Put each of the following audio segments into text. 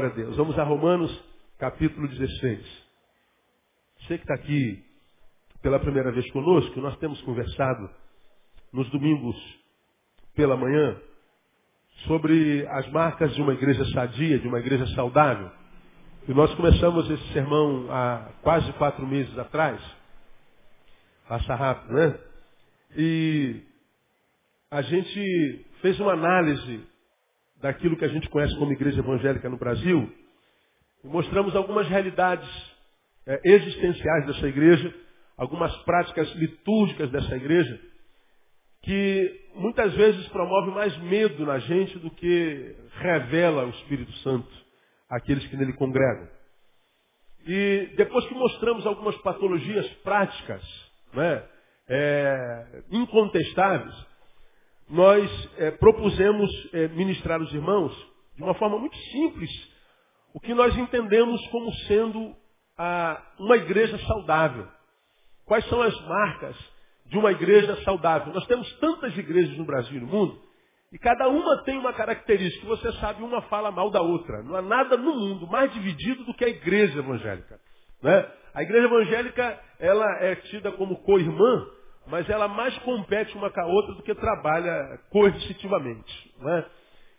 Glória a Deus. Vamos a Romanos, capítulo 16. Você que está aqui pela primeira vez conosco, nós temos conversado nos domingos pela manhã sobre as marcas de uma igreja sadia, de uma igreja saudável. E nós começamos esse sermão há quase quatro meses atrás. Passa rápido, né? E a gente fez uma análise daquilo que a gente conhece como igreja evangélica no Brasil. Mostramos algumas realidades é, existenciais dessa igreja, algumas práticas litúrgicas dessa igreja, que muitas vezes promove mais medo na gente do que revela o Espírito Santo àqueles que nele congregam. E depois que mostramos algumas patologias práticas, né, é, incontestáveis, nós é, propusemos é, ministrar os irmãos de uma forma muito simples o que nós entendemos como sendo a, uma igreja saudável. Quais são as marcas de uma igreja saudável? Nós temos tantas igrejas no Brasil e no mundo, e cada uma tem uma característica. Você sabe, uma fala mal da outra. Não há nada no mundo mais dividido do que a igreja evangélica. Né? A igreja evangélica, ela é tida como co-irmã, mas ela mais compete uma com a outra do que trabalha coercitivamente. Né?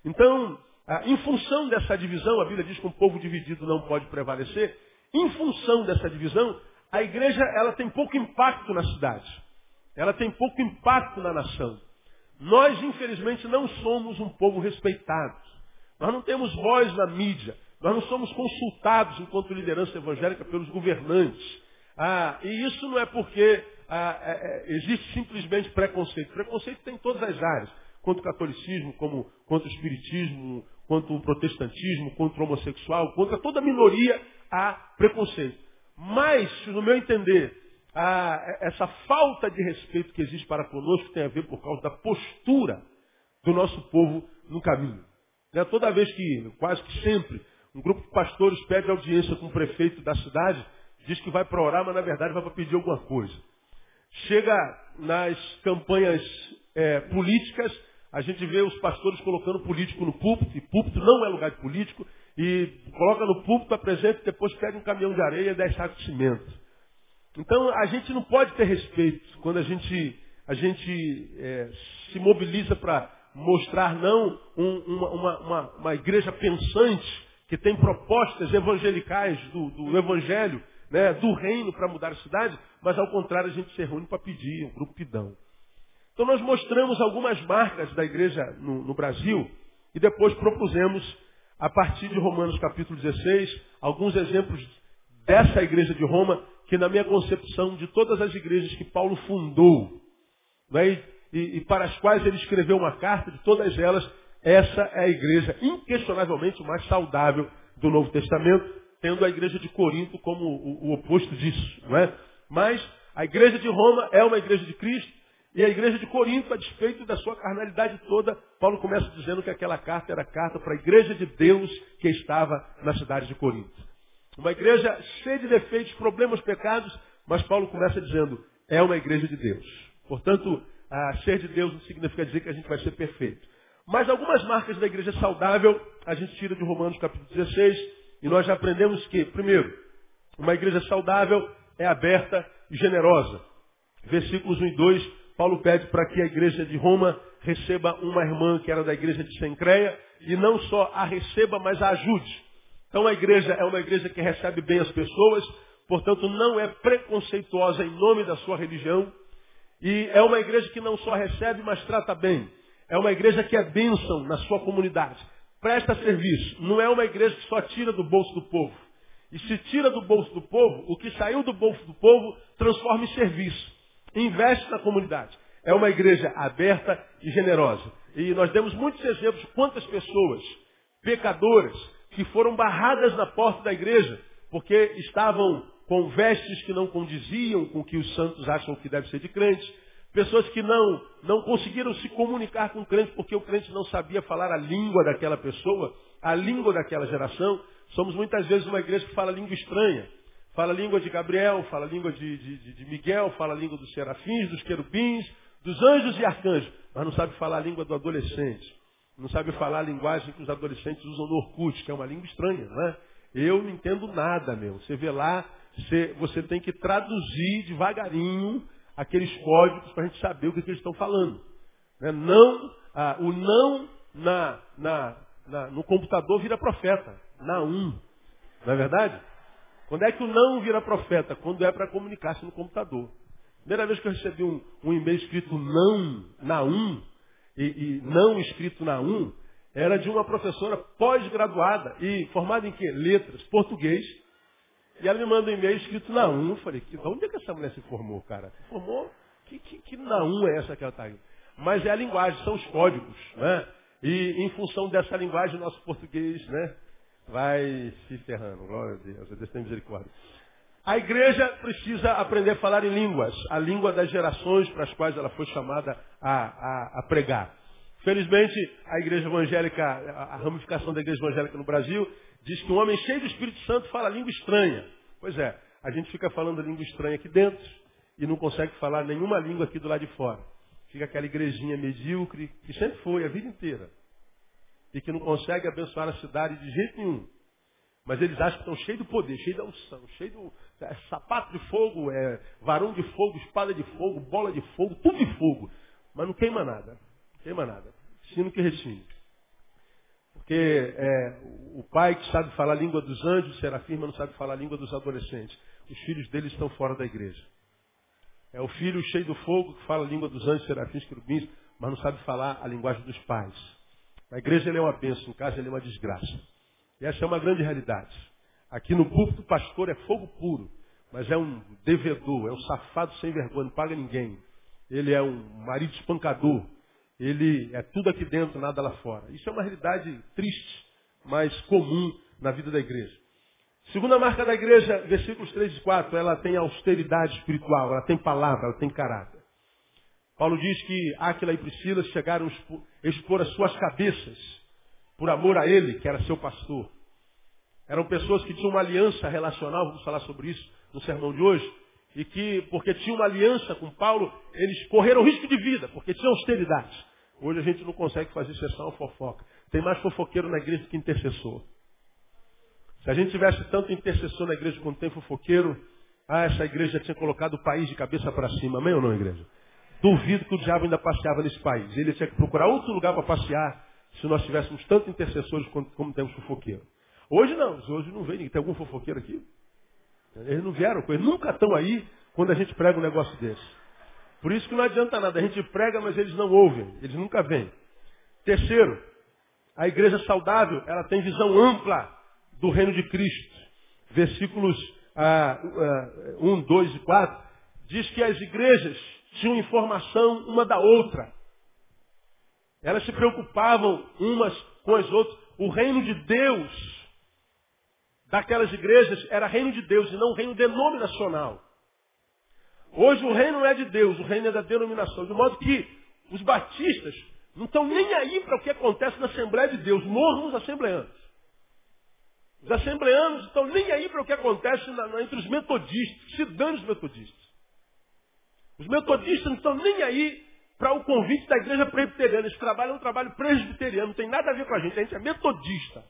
Então, em função dessa divisão, a Bíblia diz que um povo dividido não pode prevalecer. Em função dessa divisão, a igreja ela tem pouco impacto na cidade. Ela tem pouco impacto na nação. Nós, infelizmente, não somos um povo respeitado. Nós não temos voz na mídia. Nós não somos consultados enquanto liderança evangélica pelos governantes. Ah, e isso não é porque ah, é, é, existe simplesmente preconceito. Preconceito tem em todas as áreas. Contra o catolicismo, como contra o espiritismo, contra o protestantismo, contra o homossexual, contra toda minoria há preconceito. Mas, no meu entender, a, essa falta de respeito que existe para conosco tem a ver por causa da postura do nosso povo no caminho. Né? Toda vez que, quase que sempre, um grupo de pastores pede audiência com o prefeito da cidade, diz que vai para orar, mas na verdade vai para pedir alguma coisa. Chega nas campanhas é, políticas, a gente vê os pastores colocando político no púlpito, e púlpito não é lugar de político, e coloca no púlpito, apresenta depois pega um caminhão de areia e 10 sacos de cimento. Então a gente não pode ter respeito quando a gente, a gente é, se mobiliza para mostrar não um, uma, uma, uma, igreja pensante que tem propostas evangelicais do, do evangelho, né, do reino para mudar a cidade, mas ao contrário a gente se reúne para pedir, um grupo pidão. Então nós mostramos algumas marcas da igreja no, no Brasil e depois propusemos, a partir de Romanos capítulo 16, alguns exemplos dessa igreja de Roma que na minha concepção de todas as igrejas que Paulo fundou, né, e, e, para as quais ele escreveu uma carta, de todas elas, essa é a igreja inquestionavelmente mais saudável do Novo Testamento, tendo a igreja de Corinto como o, o oposto disso. Não é? Mas a igreja de Roma é uma igreja de Cristo, e a igreja de Corinto, a despeito da sua carnalidade toda, Paulo começa dizendo que aquela carta era carta para a igreja de Deus que estava na cidade de Corinto. Uma igreja cheia de defeitos, problemas, pecados, mas Paulo começa dizendo, é uma igreja de Deus. Portanto, a ser de Deus não significa dizer que a gente vai ser perfeito. Mas algumas marcas da igreja saudável a gente tira de Romanos capítulo 16 e nós já aprendemos que, primeiro, uma igreja saudável é aberta e generosa. Versículos 1 e 2, Paulo pede para que a igreja de Roma receba uma irmã que era da igreja de Sencreia e não só a receba, mas a ajude. Então a igreja é uma igreja que recebe bem as pessoas, portanto não é preconceituosa em nome da sua religião. E é uma igreja que não só recebe, mas trata bem. É uma igreja que é bênção na sua comunidade. Presta serviço. Não é uma igreja que só tira do bolso do povo. E se tira do bolso do povo, o que saiu do bolso do povo transforma em serviço. Investe na comunidade. É uma igreja aberta e generosa. E nós demos muitos exemplos de quantas pessoas, pecadoras, que foram barradas na porta da igreja, porque estavam com vestes que não condiziam com o que os santos acham que deve ser de crente. Pessoas que não, não conseguiram se comunicar com o crente porque o crente não sabia falar a língua daquela pessoa, a língua daquela geração. Somos muitas vezes uma igreja que fala língua estranha. Fala língua de Gabriel, fala língua de, de, de Miguel, fala língua dos serafins, dos querubins, dos anjos e arcanjos, mas não sabe falar a língua do adolescente. Não sabe falar a linguagem que os adolescentes usam no Orkut, que é uma língua estranha, não é? Eu não entendo nada, meu. Você vê lá, você, você tem que traduzir devagarinho aqueles códigos para a gente saber o que, que eles estão falando. Né? Não, ah, o não na, na, na, no computador vira profeta. Na um. Não é verdade? Quando é que o não vira profeta? Quando é para comunicar-se no computador. Primeira vez que eu recebi um, um e-mail escrito não na um, e, e, não escrito na um, era de uma professora pós-graduada e formada em quê? Letras, português. E ela me manda um e-mail escrito na um. Eu falei, que, onde é que essa mulher se formou, cara? Se formou? Que, que, que é essa que ela está aí? Mas é a linguagem, são os códigos, né? E em função dessa linguagem, o nosso português, né? Vai se ferrando. Glória a Deus. Deus tem misericórdia. A igreja precisa aprender a falar em línguas, a língua das gerações para as quais ela foi chamada a, a, a pregar. Felizmente, a igreja evangélica, a ramificação da igreja evangélica no Brasil, diz que um homem cheio do Espírito Santo fala língua estranha. Pois é, a gente fica falando língua estranha aqui dentro e não consegue falar nenhuma língua aqui do lado de fora. Fica aquela igrejinha medíocre, que sempre foi a vida inteira. E que não consegue abençoar a cidade de jeito nenhum. Mas eles acham que estão cheios do poder, cheios da unção, cheios do é, sapato de fogo, é, varão de fogo, espada de fogo, bola de fogo, tudo de fogo. Mas não queima nada. Não queima nada. Sino que retine. Porque é, o pai que sabe falar a língua dos anjos, serafim, mas não sabe falar a língua dos adolescentes. Os filhos deles estão fora da igreja. É o filho cheio do fogo que fala a língua dos anjos, serafins, querubins, mas não sabe falar a linguagem dos pais. Na igreja ele é uma bênção, em casa ele é uma desgraça. E essa é uma grande realidade. Aqui no púlpito o pastor é fogo puro, mas é um devedor, é um safado sem vergonha, não paga ninguém. Ele é um marido espancador. Ele é tudo aqui dentro, nada lá fora. Isso é uma realidade triste, mas comum na vida da igreja. Segunda marca da igreja, versículos 3 e 4, ela tem austeridade espiritual, ela tem palavra, ela tem caráter. Paulo diz que Áquila e Priscila chegaram a expor as suas cabeças por amor a ele, que era seu pastor. Eram pessoas que tinham uma aliança relacional, vamos falar sobre isso no sermão de hoje, e que, porque tinham uma aliança com Paulo, eles correram risco de vida, porque tinham austeridade. Hoje a gente não consegue fazer à fofoca. Tem mais fofoqueiro na igreja que intercessor. Se a gente tivesse tanto intercessor na igreja quanto tem fofoqueiro, ah, essa igreja tinha colocado o país de cabeça para cima. Amém ou não, igreja? Duvido que o diabo ainda passeava nesse país. Ele tinha que procurar outro lugar para passear se nós tivéssemos tanto intercessores como temos fofoqueiro. Hoje não, hoje não vem. Tem algum fofoqueiro aqui? Eles não vieram, eles nunca estão aí quando a gente prega um negócio desse. Por isso que não adianta nada. A gente prega, mas eles não ouvem. Eles nunca vêm. Terceiro, a igreja saudável, ela tem visão ampla do reino de Cristo. Versículos ah, ah, 1, 2 e 4, diz que as igrejas tinham informação uma da outra. Elas se preocupavam umas com as outras. O reino de Deus daquelas igrejas era reino de Deus e não reino denominacional. Hoje o reino não é de Deus, o reino é da denominação. De modo que os batistas não estão nem aí para o que acontece na Assembleia de Deus, morram os assembleanos. Os assembleanos estão nem aí para o que acontece na, na, entre os metodistas, se dando os metodistas. Os metodistas não estão nem aí para o convite da igreja presbiteriana. Esse trabalho é um trabalho presbiteriano, não tem nada a ver com a gente, a gente é metodista.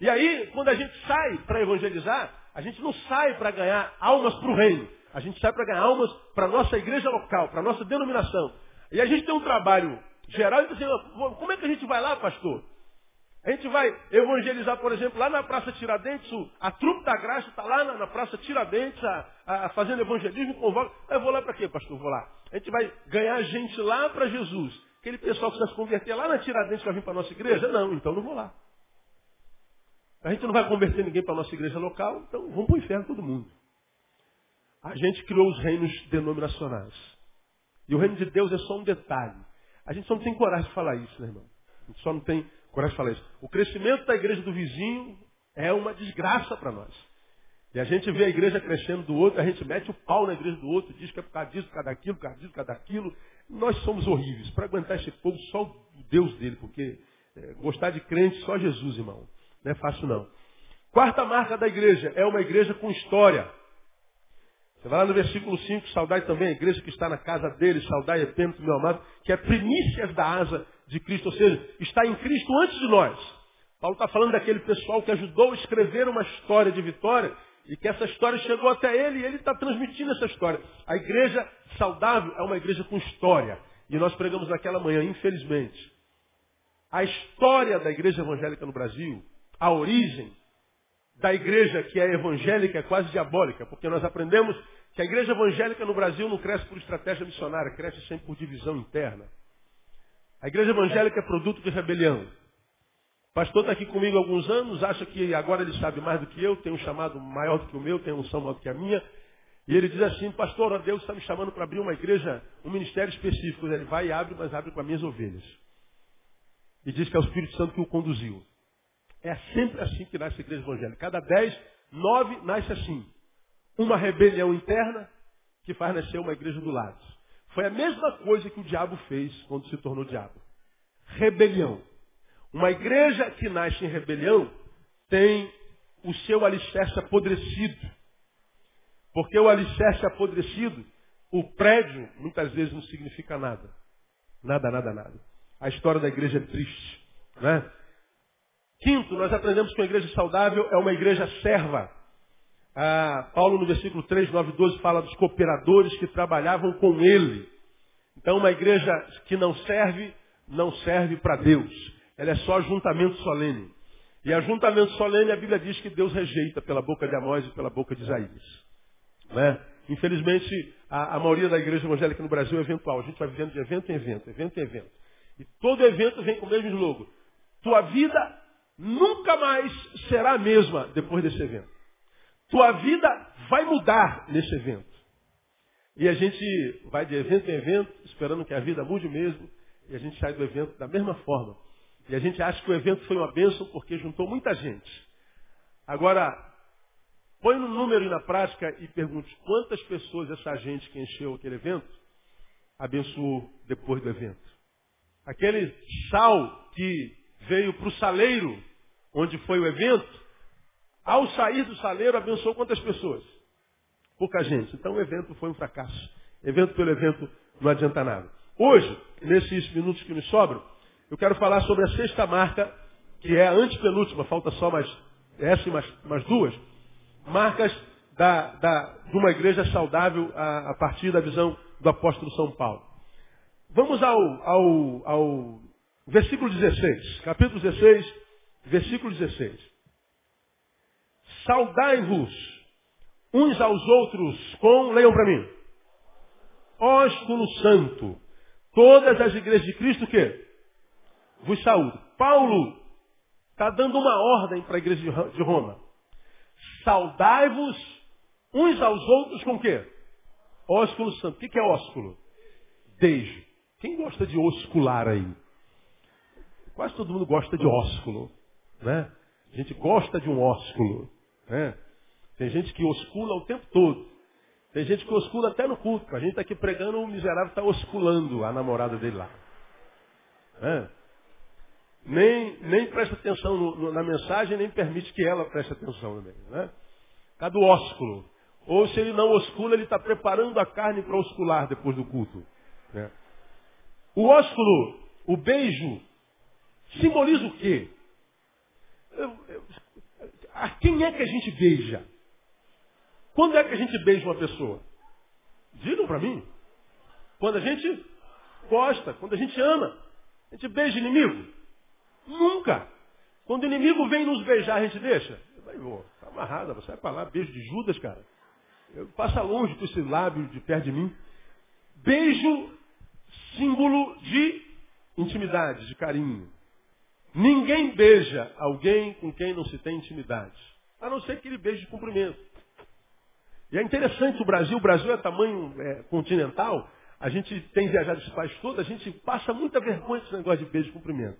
E aí, quando a gente sai para evangelizar, a gente não sai para ganhar almas para o reino. A gente sai para ganhar almas para a nossa igreja local, para a nossa denominação. E a gente tem um trabalho geral e diz assim, como é que a gente vai lá, pastor? A gente vai evangelizar, por exemplo, lá na Praça Tiradentes, a trupe da graça está lá na, Praça Tiradentes, a, a, fazendo evangelismo, convoca. Eu vou lá para quê, pastor? Vou lá. A gente vai ganhar gente lá para Jesus. Aquele pessoal que vai se converter lá na Tiradentes vai vir para a nossa igreja? Não, então não vou lá. A gente não vai converter ninguém para a nossa igreja local, então vamos para o inferno todo mundo. A gente criou os reinos denominacionais. E o reino de Deus é só um detalhe. A gente só não tem coragem de falar isso, né, irmão? A gente só não tem coragem de falar isso. O crescimento da igreja do vizinho é uma desgraça para nós. E a gente vê a igreja crescendo do outro, a gente mete o pau na igreja do outro, diz que é por causa disso, por causa daquilo, por causa disso, por causa daquilo. Nós somos horríveis. Para aguentar esse povo, só o Deus dele, porque é, gostar de crente, só Jesus, irmão. Não é fácil não. Quarta marca da igreja é uma igreja com história. Vai lá no versículo 5, saudai também a igreja que está na casa dele, saudai Epêmetro, meu amado, que é primícias da asa de Cristo, ou seja, está em Cristo antes de nós. Paulo está falando daquele pessoal que ajudou a escrever uma história de vitória e que essa história chegou até ele e ele está transmitindo essa história. A igreja saudável é uma igreja com história. E nós pregamos naquela manhã, infelizmente. A história da igreja evangélica no Brasil, a origem da igreja que é evangélica é quase diabólica, porque nós aprendemos que a igreja evangélica no Brasil não cresce por estratégia missionária, cresce sempre por divisão interna. A igreja evangélica é produto de rebelião. O pastor está aqui comigo há alguns anos, acha que agora ele sabe mais do que eu, tem um chamado maior do que o meu, tem uma unção maior do que a minha. E ele diz assim, pastor, Deus está me chamando para abrir uma igreja, um ministério específico. Ele vai e abre, mas abre com as minhas ovelhas. E diz que é o Espírito Santo que o conduziu. É sempre assim que nasce a igreja evangélica. Cada dez, nove nasce assim. Uma rebelião interna que faz nascer uma igreja do lado. Foi a mesma coisa que o diabo fez quando se tornou diabo. Rebelião. Uma igreja que nasce em rebelião tem o seu alicerce apodrecido. Porque o alicerce apodrecido, o prédio, muitas vezes não significa nada. Nada, nada, nada. A história da igreja é triste. Né? Quinto, nós aprendemos que uma igreja saudável é uma igreja serva. Ah, Paulo, no versículo 3, 9 e 12, fala dos cooperadores que trabalhavam com ele. Então, uma igreja que não serve, não serve para Deus. Ela é só ajuntamento solene. E ajuntamento solene, a Bíblia diz que Deus rejeita pela boca de Amós e pela boca de Isaías. Né? Infelizmente, a, a, maioria da igreja evangélica no Brasil é eventual. A gente vai vivendo de evento em evento, evento em evento. E todo evento vem com o mesmo slogan. Tua vida nunca mais será a mesma depois desse evento. Tua vida vai mudar nesse evento. E a gente vai de evento em evento, esperando que a vida mude mesmo, e a gente sai do evento da mesma forma. E a gente acha que o evento foi uma bênção porque juntou muita gente. Agora, põe no número e na prática e pergunte quantas pessoas essa gente que encheu aquele evento abençoou depois do evento. Aquele sal que veio para o saleiro, onde foi o evento, ao sair do saleiro, abençoou quantas pessoas? Pouca gente. Então o evento foi um fracasso. Evento pelo evento não adianta nada. Hoje, nesses minutos que nos sobram, eu quero falar sobre a sexta marca, que é a antepenúltima, falta só mais essa e mais, mais duas, marcas da, da, de uma igreja saudável a, a partir da visão do apóstolo São Paulo. Vamos ao, ao, ao Versículo 16, capítulo 16, versículo 16. Saudai-vos uns aos outros com, leiam para mim, ósculo santo. Todas as igrejas de Cristo que vos saúdam. Paulo está dando uma ordem para a igreja de Roma. Saudai-vos uns aos outros com o quê? Ósculo santo. O que é ósculo? Beijo. Quem gosta de oscular aí? Quase todo mundo gosta de ósculo. Né? A gente gosta de um ósculo. Né? Tem gente que oscula o tempo todo. Tem gente que oscula até no culto. A gente está aqui pregando, o miserável está osculando a namorada dele lá. Né? Nem, nem presta atenção no, no, na mensagem, nem permite que ela preste atenção também. Né? Cada ósculo. Ou se ele não oscula, ele está preparando a carne para oscular depois do culto. Né? O ósculo, o beijo, Simboliza o quê? A quem é que a gente beija? Quando é que a gente beija uma pessoa? Digam para mim. Quando a gente gosta, quando a gente ama. A gente beija inimigo? Nunca. Quando o inimigo vem nos beijar, a gente deixa? Vai, vou, tá amarrada, você vai para lá, beijo de Judas, cara. Eu, passa longe com esse lábio de perto de mim. Beijo, símbolo de intimidade, de carinho. Ninguém beija alguém com quem não se tem intimidade. A não ser que ele beije de cumprimento. E é interessante o Brasil, o Brasil é tamanho é, continental, a gente tem viajado esse país todo, a gente passa muita vergonha esse negócio de beijo de cumprimento.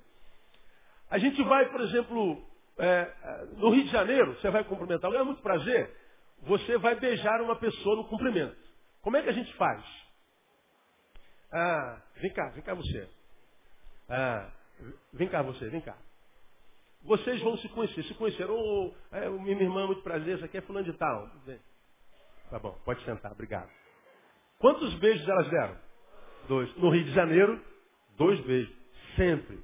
A gente vai, por exemplo, é, no Rio de Janeiro, você vai cumprimentar alguém, é muito prazer, você vai beijar uma pessoa no cumprimento. Como é que a gente faz? Ah, vem cá, vem cá você. Ah, Vem cá você, vem cá. Vocês vão se conhecer. Se conheceram, oh, é, minha irmã, muito prazer, essa aqui é fulano de tal. Tá bom, pode sentar, obrigado. Quantos beijos elas deram? Dois. No Rio de Janeiro, dois beijos. Sempre.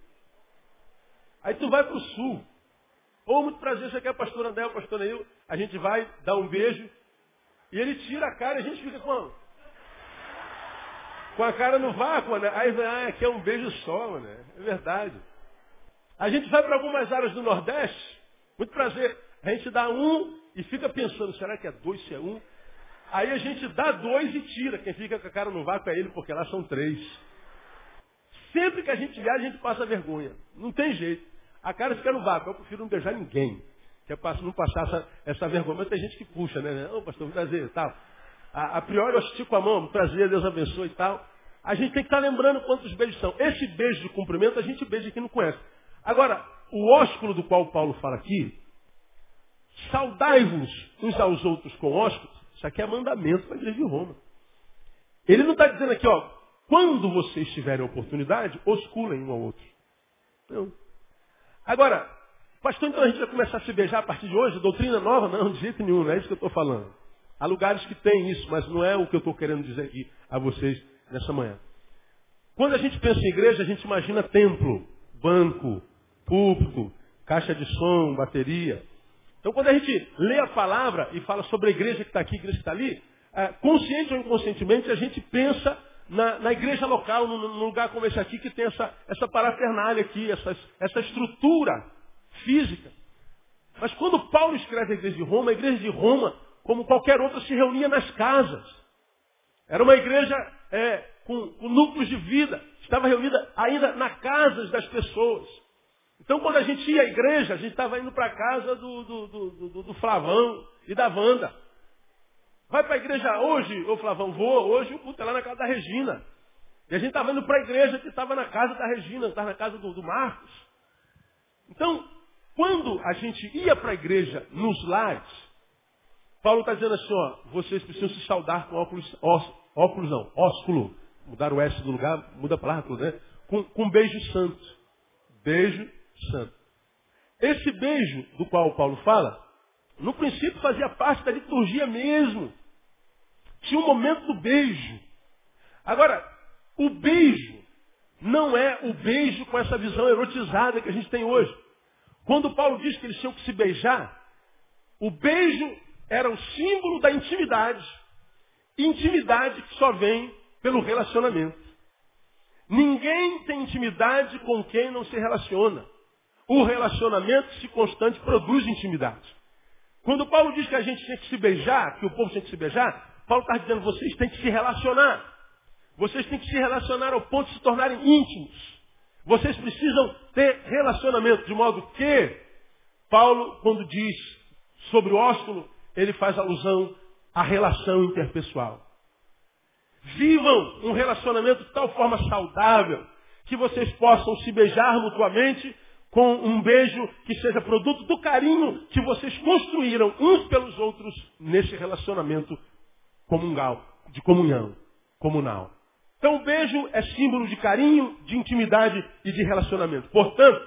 Aí tu vai para o sul. Ô, muito prazer, você quer pastor André, pastor Neil? A gente vai dar um beijo e ele tira a cara e a gente fica com, com a cara no vácuo, né? Aí, ah, aqui é um beijo só, né? É verdade. A gente vai para algumas áreas do Nordeste, muito prazer. A gente dá um e fica pensando, será que é dois, se é um? Aí a gente dá dois e tira. Quem fica com a cara no vácuo é ele, porque lá são três. Sempre que a gente viaja, a gente passa vergonha. Não tem jeito. A cara fica no vácuo. Eu prefiro não beijar ninguém. Que é não passar essa, essa vergonha. Mas tem gente que puxa, né? Ô, pastor, um prazer e tal. A, a, priori eu estico a mão, prazer, Deus abençoe e tal. A gente tem que estar lembrando quantos beijos são. Esse beijo de cumprimento a gente beija quem não conhece. Agora, o ósculo do qual Paulo fala aqui, saudai-vos uns aos outros com ósculos, isso aqui é mandamento para a igreja de Roma. Ele não está dizendo aqui, ó, quando vocês tiverem oportunidade, osculem um ao outro. Não. Agora, pastor, então a gente vai começar a se beijar a partir de hoje? Doutrina nova? Não, de jeito nenhum, não é isso que eu estou falando. Há lugares que tem isso, mas não é o que eu estou querendo dizer aqui a vocês nessa manhã. Quando a gente pensa em igreja, a gente imagina templo, banco, púlpito, caixa de som, bateria. Então quando a gente lê a palavra e fala sobre a igreja que está aqui, a igreja que está ali, é, consciente ou inconscientemente a gente pensa na, na igreja local, num, lugar como esse aqui, que tem essa, essa parafernália aqui, essa, essa estrutura física. Mas quando Paulo escreve a igreja de Roma, a igreja de Roma, como qualquer outra, se reunia nas casas. Era uma igreja é, com, com núcleos de vida. Estava reunida ainda na casas das pessoas. Então, quando a gente ia à igreja, a gente estava indo para a casa do, do, do, do, Flavão e da Wanda. Vai para a igreja hoje, ô Flavão, vou. Hoje o culto é lá na casa da Regina. E a gente estava indo para a igreja que estava na casa da Regina, estava na casa do, do Marcos. Então, quando a gente ia para a igreja nos lares, Paulo está dizendo assim, ó, vocês precisam se saudar com óculos, óculos não, ósculo. Mudar o S do lugar, muda a palavra, né? Com, com beijo santo. Beijo santo. Esse beijo do qual Paulo fala, no princípio fazia parte da liturgia mesmo. Tinha um momento do beijo. Agora, o beijo não é o beijo com essa visão erotizada que a gente tem hoje. Quando Paulo diz que eles tinham que se beijar, o beijo era o símbolo da intimidade. Intimidade que só vem pelo relacionamento. Ninguém tem intimidade com quem não se relaciona. O relacionamento se constante produz intimidade. Quando Paulo diz que a gente tem que se beijar, que o povo tem que se beijar, Paulo está dizendo, vocês têm que se relacionar. Vocês têm que se relacionar ao ponto de se tornarem íntimos. Vocês precisam ter relacionamento, de modo que, Paulo, quando diz sobre o ósculo, ele faz alusão à relação interpessoal. Vivam um relacionamento de tal forma saudável que vocês possam se beijar mutuamente com um beijo que seja produto do carinho que vocês construíram uns pelos outros nesse relacionamento comungal, de comunhão, comunal. Então o beijo é símbolo de carinho, de intimidade e de relacionamento. Portanto,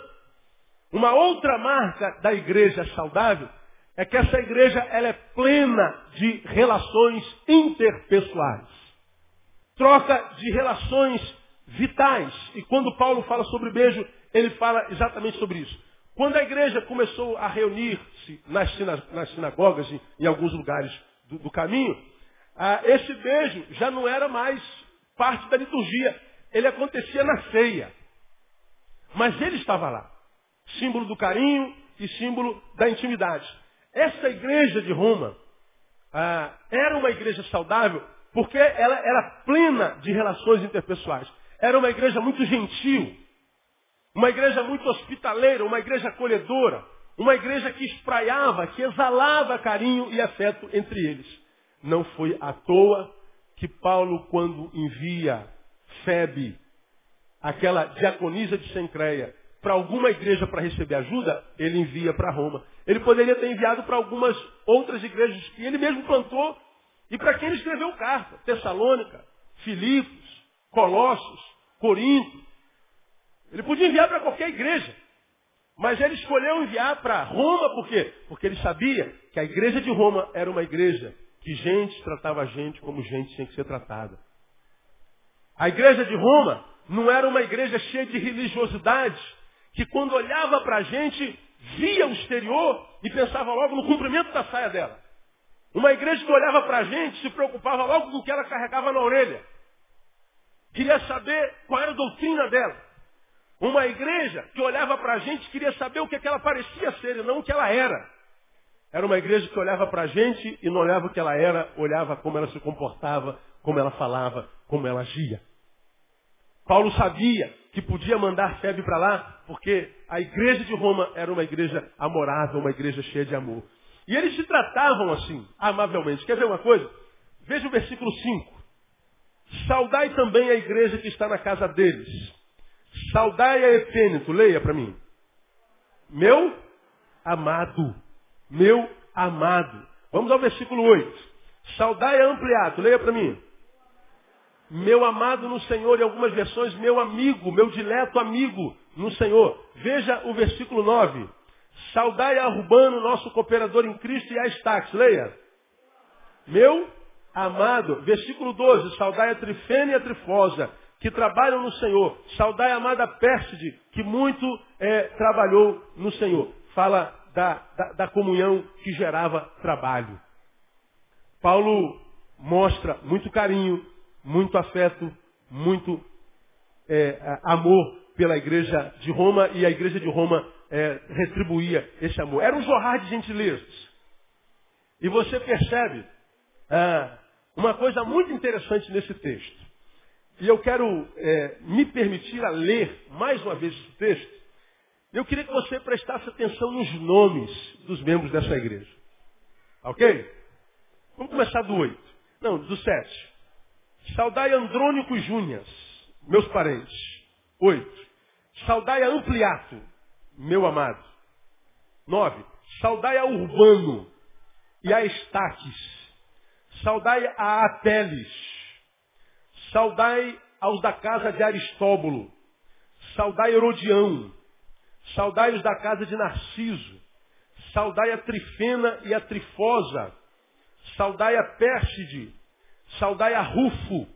uma outra marca da igreja saudável é que essa igreja ela é plena de relações interpessoais. Troca de relações vitais. E quando Paulo fala sobre beijo, ele fala exatamente sobre isso. Quando a igreja começou a reunir-se nas, nas, sinagogas, em, em alguns lugares do, do caminho, ah, esse beijo já não era mais parte da liturgia. Ele acontecia na ceia. Mas ele estava lá. Símbolo do carinho e símbolo da intimidade. Essa igreja de Roma ah, era uma igreja saudável porque ela era plena de relações interpessoais. Era uma igreja muito gentil. Uma igreja muito hospitaleira, uma igreja acolhedora, uma igreja que espraiava, que exalava carinho e afeto entre eles. Não foi à toa que Paulo, quando envia Febe, aquela diaconisa de Sencreia, para alguma igreja para receber ajuda, ele envia para Roma. Ele poderia ter enviado para algumas outras igrejas que ele mesmo plantou e para quem ele escreveu carta. Tessalônica, Filipos, Colossos, Corinto. Ele podia enviar para qualquer igreja. Mas ele escolheu enviar para Roma por quê? Porque ele sabia que a igreja de Roma era uma igreja que gente tratava a gente como gente tinha que ser tratada. A igreja de Roma não era uma igreja cheia de religiosidade, que quando olhava para a gente, via o exterior e pensava logo no cumprimento da saia dela. Uma igreja que olhava para a gente, se preocupava logo com o que ela carregava na orelha. Queria saber qual era a doutrina dela. Uma igreja que olhava para a gente, queria saber o que, é que ela parecia ser e não o que ela era. Era uma igreja que olhava para a gente e não olhava o que ela era, olhava como ela se comportava, como ela falava, como ela agia. Paulo sabia que podia mandar febre para lá, porque a igreja de Roma era uma igreja amorável, uma igreja cheia de amor. E eles se tratavam assim, amavelmente. Quer ver uma coisa? Veja o versículo 5. Saudai também a igreja que está na casa deles. Saudai a Epênito, leia para mim. Meu amado meu amado. Vamos ao versículo 8. Saudai é ampliado, leia para mim. Meu amado no Senhor, em algumas versões, meu amigo, meu dileto amigo no Senhor. Veja o versículo 9. Saudai a Urbano, nosso cooperador em Cristo, e a Estax, leia. Meu amado. Versículo 12. Saudai a Trifena e a Trifosa, que trabalham no Senhor. Saudai a amada Pérside, que muito é, trabalhou no Senhor. Fala da, da, da comunhão que gerava trabalho. Paulo mostra muito carinho, muito afeto, muito é, amor pela igreja de Roma e a igreja de Roma é, retribuía esse amor. Era um jorrar de gentilezas. E você percebe ah, uma coisa muito interessante nesse texto. E eu quero é, me permitir a ler mais uma vez esse texto, eu queria que você prestasse atenção nos nomes dos membros dessa igreja. Ok? Vamos começar do 8. Não, do 7. Saudai Andrônico Júnias, meus parentes. 8. Saudai a Ampliato, meu amado. 9. Saudai a Urbano e a Estaques. Saudai a Ateles. Saudai aos da casa de Aristóbulo. Saudai Herodião. Saudai-os da casa de Narciso. Saudai a Trifena e a Trifosa. Saudai a Pérside. Saudai a Rufo.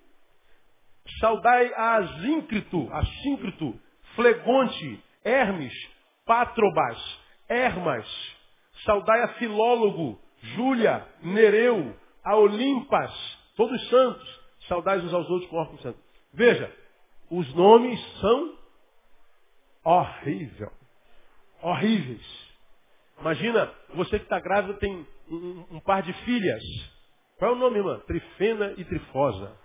Saudai a Asíncrito, Flegonte, Hermes, Patrobas, Hermas. Saudai a Filólogo, Júlia, Nereu, a Olimpas, todos santos. Saudai uns aos outros com órgão santo. Veja, os nomes são horrível horríveis. Imagina, você que está grávida tem um, um, par de filhas. Qual é o nome, irmã? Trifena e Trifosa.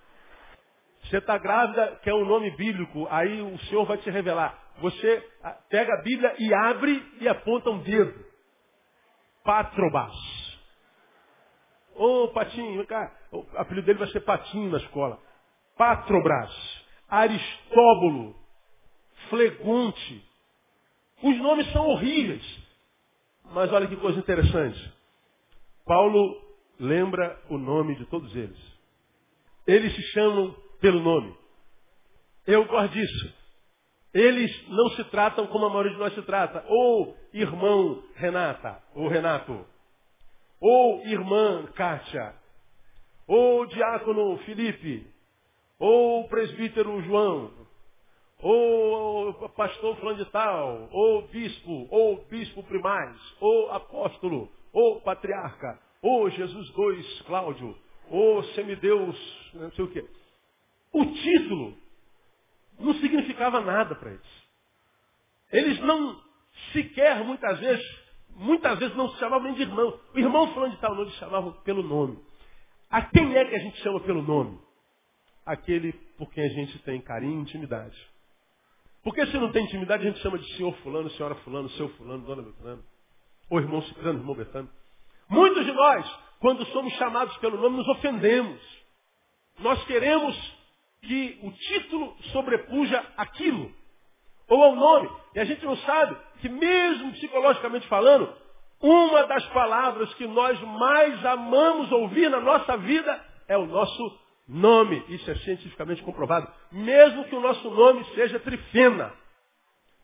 Você está grávida, quer um nome bíblico, aí o Senhor vai te revelar. Você ah, pega a Bíblia e abre e aponta um dedo. Patrobas. Ô, oh, Patinho, cá. O apelido dele vai ser Patinho na escola. Patrobras. Aristóbulo. Flegonte. Os nomes são horríveis. Mas olha que coisa interessante. Paulo lembra o nome de todos eles. Eles se chamam pelo nome. Eu gosto disso. Eles não se tratam como a maioria de nós se trata. Ou irmão Renata, ou Renato. Ou irmã Kátia. Ou diácono Felipe. Ou presbítero João ou pastor fulano de tal, ou bispo, ou bispo primaz, ou apóstolo, ou patriarca, ou Jesus II Cláudio, ou semideus, não sei o quê. O título não significava nada para eles. Eles não sequer, muitas vezes, muitas vezes não se chamavam nem de irmão. O irmão fulano de tal, não, eles chamavam pelo nome. A quem é que a gente chama pelo nome? Aquele por quem a gente tem carinho e intimidade. Porque se não tem intimidade, a gente chama de senhor fulano, senhora fulano, seu fulano, dona Beltrano. Ou irmão ciclano, irmão Betano. Muitos de nós, quando somos chamados pelo nome, nos ofendemos. Nós queremos que o título sobrepuja aquilo. Ou ao nome. E a gente não sabe que mesmo psicologicamente falando, uma das palavras que nós mais amamos ouvir na nossa vida é o nosso nome. Isso é cientificamente comprovado. Mesmo que o nosso nome seja trifena,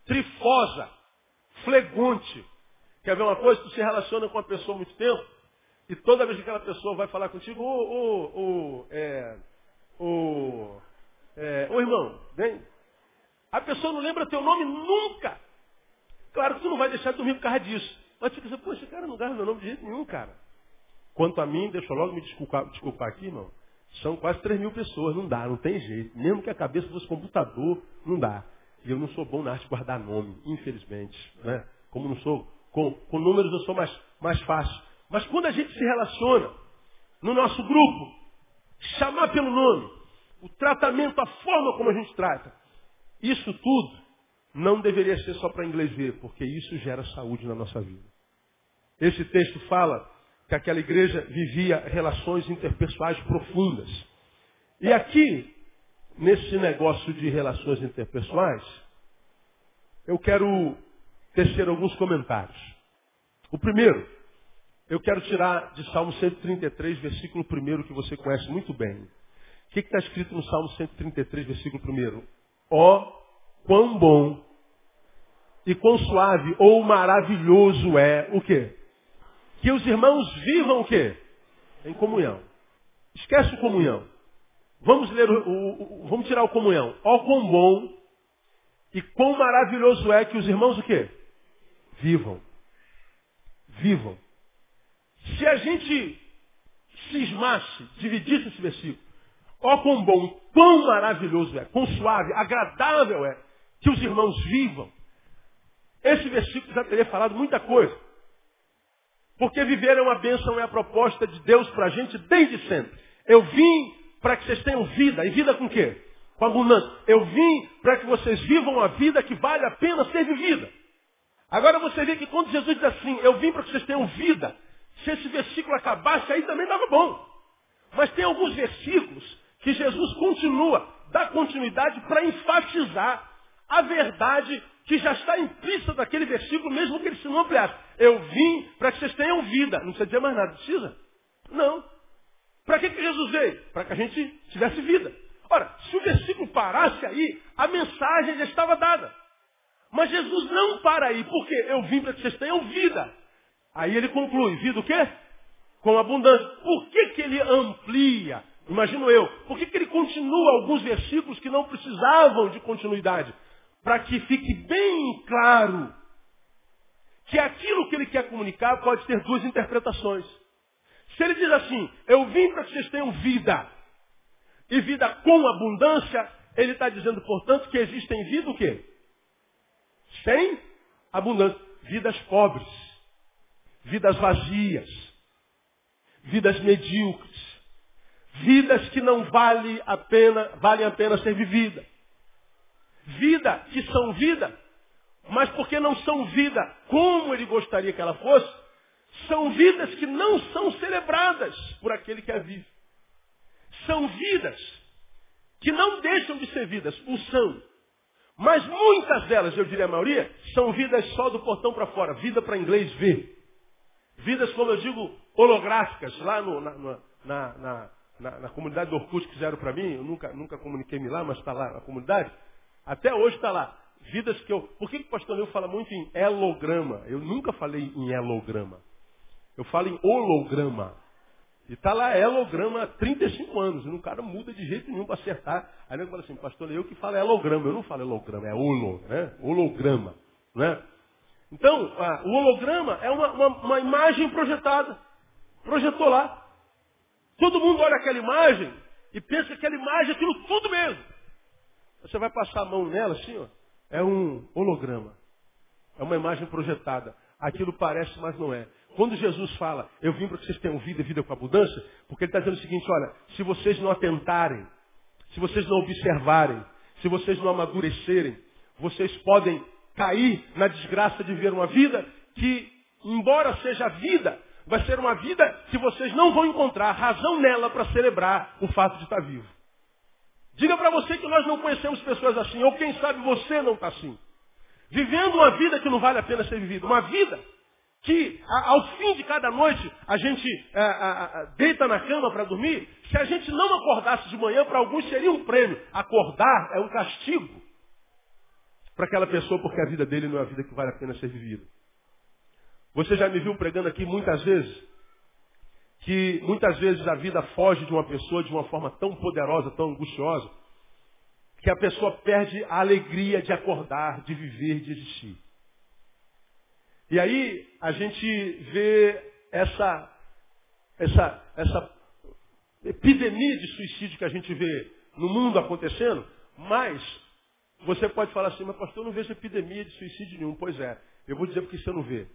trifosa, flegonte. Quer ver uma coisa? Tu se relaciona com uma pessoa há muito tempo, E toda vez que aquela pessoa vai falar contigo, ô, ô, ô, é, ô, é, ô irmão, vem. A pessoa não lembra teu nome nunca. Claro que tu não vai deixar de dormir por causa disso. Mas fica assim, pô, esse cara não garra meu nome de jeito nenhum, cara. Quanto a mim, deixa eu logo me desculpar, desculpar aqui, irmão. São quase 3 mil pessoas, não dá, não tem jeito. Mesmo que a cabeça fosse computador, não dá. E eu não sou bom na arte de guardar nome, infelizmente. Né? Como não sou, com, com números eu sou mais, mais fácil. Mas quando a gente se relaciona no nosso grupo, chamar pelo nome, o tratamento, a forma como a gente trata, isso tudo não deveria ser só para inglês ver, porque isso gera saúde na nossa vida. Esse texto fala que aquela igreja vivia relações interpessoais profundas. E aqui, nesse negócio de relações interpessoais, eu quero tecer alguns comentários. O primeiro, eu quero tirar de Salmo 133, versículo 1, que você conhece muito bem. O que está escrito no Salmo 133, versículo 1? Ó, oh, quão bom e quão suave ou maravilhoso é o quê? Que os irmãos vivam o quê? Em comunhão. Esquece o comunhão. Vamos ler o, o, o, vamos tirar o comunhão. Ó quão bom e quão maravilhoso é que os irmãos o quê? Vivam. Vivam. Se a gente cismasse, dividisse esse versículo, ó quão bom, quão maravilhoso é, quão suave, agradável é que os irmãos vivam. Esse versículo já teria falado muita coisa. Porque viver é uma bênção, é a proposta de Deus para a gente desde sempre. Eu vim para que vocês tenham vida. E vida com quê? Com abundância. Eu vim para que vocês vivam a vida que vale a pena ser vivida. Agora você vê que quando Jesus diz assim, eu vim para que vocês tenham vida, se esse versículo acabasse, aí também dava bom. Mas tem alguns versículos que Jesus continua, dá continuidade para enfatizar a verdade que já está implícita naquele versículo, mesmo que ele se não ampliasse. Eu vim para que vocês tenham vida. Não precisa dizer mais nada. Precisa? Não. Para que, que Jesus veio? Para que a gente tivesse vida. Ora, se o versículo parasse aí, a mensagem já estava dada. Mas Jesus não para aí. Por quê? Eu vim para que vocês tenham vida. Aí ele conclui, vida o quê? Com abundância. Por que, que ele amplia? Imagino eu. Por que, que ele continua alguns versículos que não precisavam de continuidade? para que fique bem claro que aquilo que ele quer comunicar pode ter duas interpretações. Se ele diz assim, eu vim para que vocês tenham vida, e vida com abundância, ele está dizendo, portanto, que existem vida o quê? Sem abundância. Vidas pobres, vidas vazias, vidas medíocres, vidas que não vale a pena, valem a pena ser vividas vida que são vida, mas porque não são vida como ele gostaria que ela fosse, são vidas que não são celebradas por aquele que a vive. São vidas que não deixam de ser vidas, o são. Mas muitas delas, eu diria a maioria, são vidas só do portão para fora, vida para inglês ver. Vidas, como eu digo, holográficas, lá no, na, na, na, na, comunidade do Orkut que fizeram para mim, eu nunca, nunca comuniquei-me lá, mas está lá na comunidade. Até hoje está lá. Vidas que eu. Por que, que o pastor Neu fala muito em elograma? Eu nunca falei em elograma. Eu falo em holograma. E está lá elograma há 35 anos. E o cara muda de jeito nenhum para acertar. Aí ele fala assim, pastor, eu que falo elograma. Eu não falo elograma, é holo, né? Holograma. Né? Então, a, o holograma é uma, uma, uma imagem projetada. Projetou lá. Todo mundo olha aquela imagem e pensa que aquela imagem é aquilo tudo mesmo. Você vai passar a mão nela assim, ó. É um holograma. É uma imagem projetada. Aquilo parece, mas não é. Quando Jesus fala, eu vim para que vocês tenham vida e vida com abundância, porque ele está dizendo o seguinte, olha, se vocês não atentarem, se vocês não observarem, se vocês não amadurecerem, vocês podem cair na desgraça de viver uma vida que, embora seja vida, vai ser uma vida que vocês não vão encontrar razão nela para celebrar o fato de estar vivo. Diga para você que nós não conhecemos pessoas assim, ou quem sabe você não está assim. Vivendo uma vida que não vale a pena ser vivida. Uma vida que ao fim de cada noite a gente é, a, a, deita na cama para dormir. Se a gente não acordasse de manhã, para alguns seria um prêmio. Acordar é um castigo para aquela pessoa, porque a vida dele não é a vida que vale a pena ser vivida. Você já me viu pregando aqui muitas vezes que muitas vezes a vida foge de uma pessoa de uma forma tão poderosa, tão angustiosa, que a pessoa perde a alegria de acordar, de viver, de existir. E aí a gente vê essa, essa, essa epidemia de suicídio que a gente vê no mundo acontecendo, mas você pode falar assim, mas pastor, eu não vejo epidemia de suicídio nenhum. Pois é, eu vou dizer porque você não vê.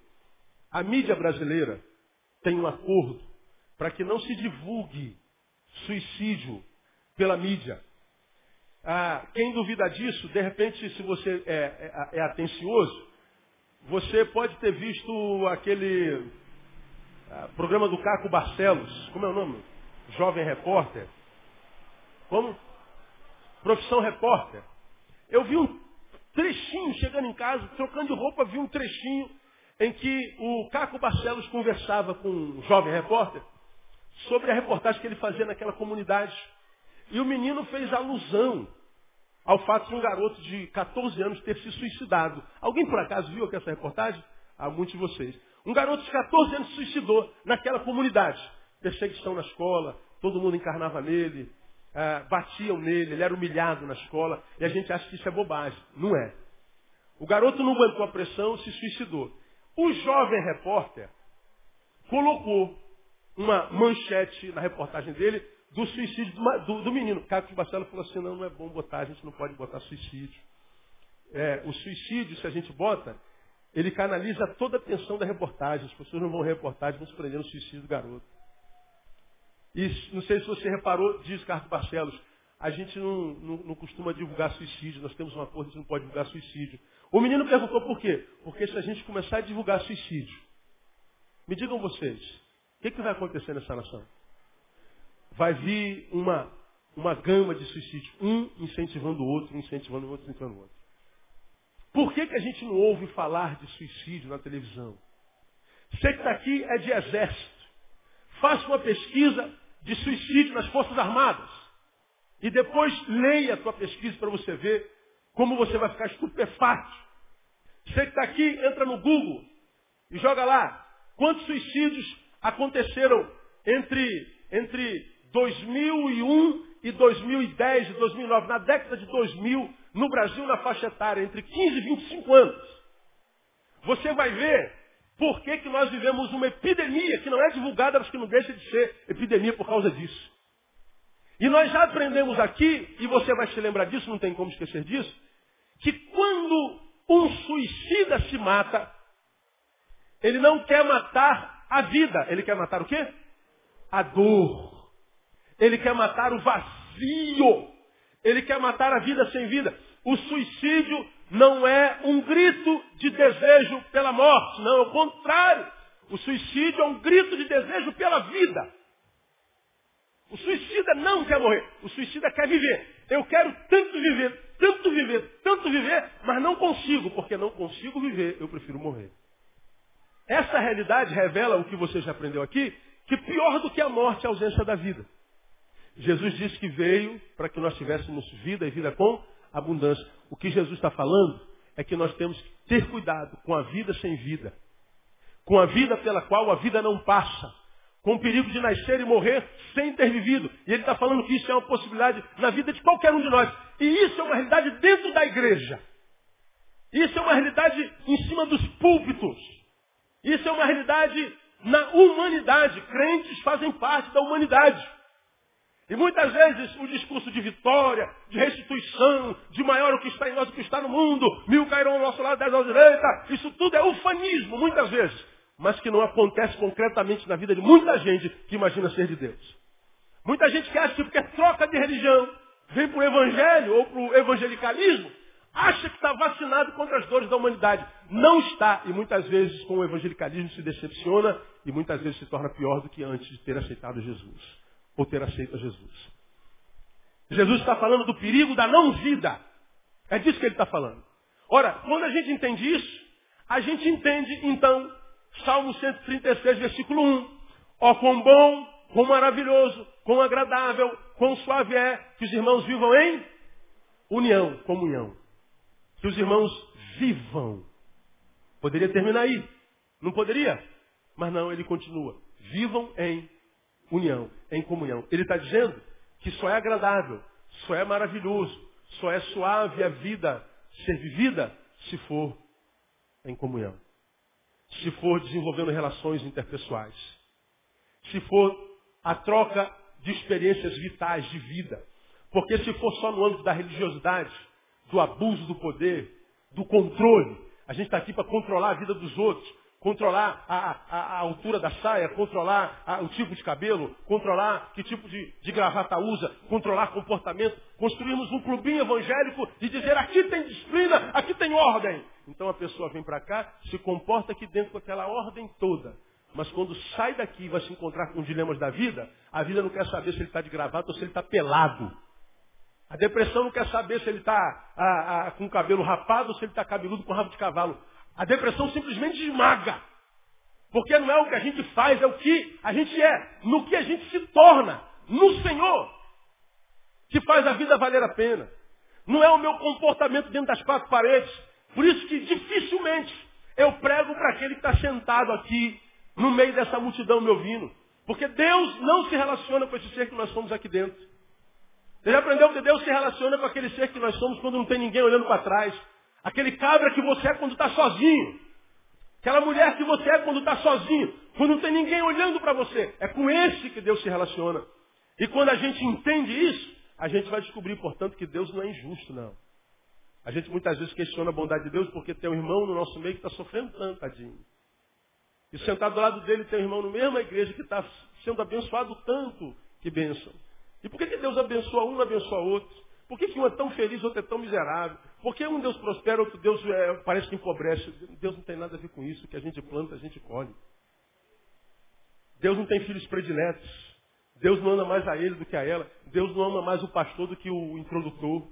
A mídia brasileira tem um acordo para que não se divulgue suicídio pela mídia. Ah, quem duvida disso, de repente, se você é, é, é atencioso, você pode ter visto aquele ah, programa do Caco Barcelos. Como é o nome? Jovem Repórter. Como? Profissão Repórter. Eu vi um trechinho chegando em casa, trocando de roupa, vi um trechinho em que o Caco Barcelos conversava com um jovem repórter sobre a reportagem que ele fazia naquela comunidade. E o menino fez alusão ao fato de um garoto de 14 anos ter se suicidado. Alguém por acaso viu essa reportagem? Alguns de vocês. Um garoto de 14 anos se suicidou naquela comunidade. Perseguição na escola, todo mundo encarnava nele, ah, batiam nele, ele era humilhado na escola, e a gente acha que isso é bobagem. Não é. O garoto não aguentou a pressão, se suicidou. O jovem repórter colocou uma manchete na reportagem dele do suicídio do, do, do menino. Carlos Barcelo falou assim, não, não é bom botar, a gente não pode botar suicídio. É, o suicídio, se a gente bota, ele canaliza toda a atenção da reportagem. As pessoas não vão reportagem, vão se prender no suicídio do garoto. E não sei se você reparou, diz Carlos Barcelos, a gente não, não, não, costuma divulgar suicídio, nós temos um acordo, a gente não pode divulgar suicídio. O menino perguntou por quê? Porque se a gente começar a divulgar suicídio, me digam vocês, o que, que vai acontecer nessa nação? Vai vir uma, uma gama de suicídio, um incentivando o outro, incentivando o outro, incentivando o outro. Por que, que a gente não ouve falar de suicídio na televisão? Você que está aqui é de exército. Faça uma pesquisa de suicídio nas Forças Armadas. E depois leia a tua pesquisa para você ver como você vai ficar estupefato. Você que está aqui, entra no Google e joga lá quantos suicídios aconteceram entre, entre 2001 e 2010 e 2009, na década de 2000, no Brasil, na faixa etária, entre 15 e 25 anos. Você vai ver por que, que nós vivemos uma epidemia que não é divulgada, mas que não deixa de ser epidemia por causa disso. E nós já aprendemos aqui, e você vai se lembrar disso, não tem como esquecer disso, que quando um suicida se mata, ele não quer matar a vida, ele quer matar o quê? A dor. Ele quer matar o vazio. Ele quer matar a vida sem vida. O suicídio não é um grito de desejo pela morte, não, é o contrário. O suicídio é um grito de desejo pela vida. O suicida não quer morrer, o suicida quer viver. Eu quero tanto viver, tanto viver, tanto viver, mas não consigo, porque não consigo viver, eu prefiro morrer. Essa realidade revela o que você já aprendeu aqui, que pior do que a morte é a ausência da vida. Jesus disse que veio para que nós tivéssemos vida e vida com abundância. O que Jesus está falando é que nós temos que ter cuidado com a vida sem vida. Com a vida pela qual a vida não passa. Com o perigo de nascer e morrer sem ter vivido. E ele está falando que isso é uma possibilidade na vida de qualquer um de nós. E isso é uma realidade dentro da igreja. Isso é uma realidade em cima dos púlpitos. Isso é uma realidade na humanidade. Crentes fazem parte da humanidade. E muitas vezes o discurso de vitória, de restituição, de maior o que está em nós do que está no mundo, mil cairão ao nosso lado, dez à direita, isso tudo é ufanismo, muitas vezes. Mas que não acontece concretamente na vida de muita gente que imagina ser de Deus. Muita gente que acha que porque troca de religião, vem para o evangelho ou para o evangelicalismo, acha que está vacinado contra as dores da humanidade. Não está. E muitas vezes com o evangelicalismo se decepciona e muitas vezes se torna pior do que antes de ter aceitado Jesus ou ter aceito a Jesus. Jesus está falando do perigo da não vida. É disso que ele está falando. Ora, quando a gente entende isso, a gente entende, então, Salmo 136, versículo 1. Ó oh, quão bom, quão maravilhoso, quão agradável, quão suave é que os irmãos vivam em união, comunhão. Que os irmãos vivam. Poderia terminar aí. Não poderia? Mas não, ele continua. Vivam em união, em comunhão. Ele está dizendo que só é agradável, só é maravilhoso, só é suave a vida ser vivida se for em comunhão. Se for desenvolvendo relações interpessoais. Se for a troca de experiências vitais de vida. Porque se for só no âmbito da religiosidade, do abuso do poder, do controle, a gente está aqui para controlar a vida dos outros, controlar a, a, a altura da saia, controlar a, o tipo de cabelo, controlar que tipo de, de gravata usa, controlar comportamento, construirmos um clubinho evangélico e dizer aqui tem disciplina, aqui tem ordem. Então a pessoa vem para cá, se comporta aqui dentro com aquela ordem toda. Mas quando sai daqui e vai se encontrar com dilemas da vida, a vida não quer saber se ele está de gravata ou se ele está pelado. A depressão não quer saber se ele está com o cabelo rapado ou se ele está cabeludo com rabo de cavalo. A depressão simplesmente esmaga. Porque não é o que a gente faz, é o que a gente é. No que a gente se torna. No Senhor. Que faz a vida valer a pena. Não é o meu comportamento dentro das quatro paredes. Por isso que dificilmente eu prego para aquele que está sentado aqui, no meio dessa multidão me ouvindo. Porque Deus não se relaciona com esse ser que nós somos aqui dentro. Você já aprendeu que Deus se relaciona com aquele ser que nós somos quando não tem ninguém olhando para trás. Aquele cabra que você é quando está sozinho. Aquela mulher que você é quando está sozinho. Quando não tem ninguém olhando para você. É com esse que Deus se relaciona. E quando a gente entende isso, a gente vai descobrir, portanto, que Deus não é injusto, não. A gente muitas vezes questiona a bondade de Deus porque tem um irmão no nosso meio que está sofrendo tanto, tadinho. E sentado do lado dele tem um irmão no mesma igreja que está sendo abençoado tanto. Que bênção. E por que, que Deus abençoa um e abençoa outro? Por que, que um é tão feliz, outro é tão miserável? Por que um Deus prospera, outro Deus é, parece que empobrece? Deus não tem nada a ver com isso. O que a gente planta, a gente colhe. Deus não tem filhos prediletos. Deus não ama mais a ele do que a ela. Deus não ama mais o pastor do que o introdutor.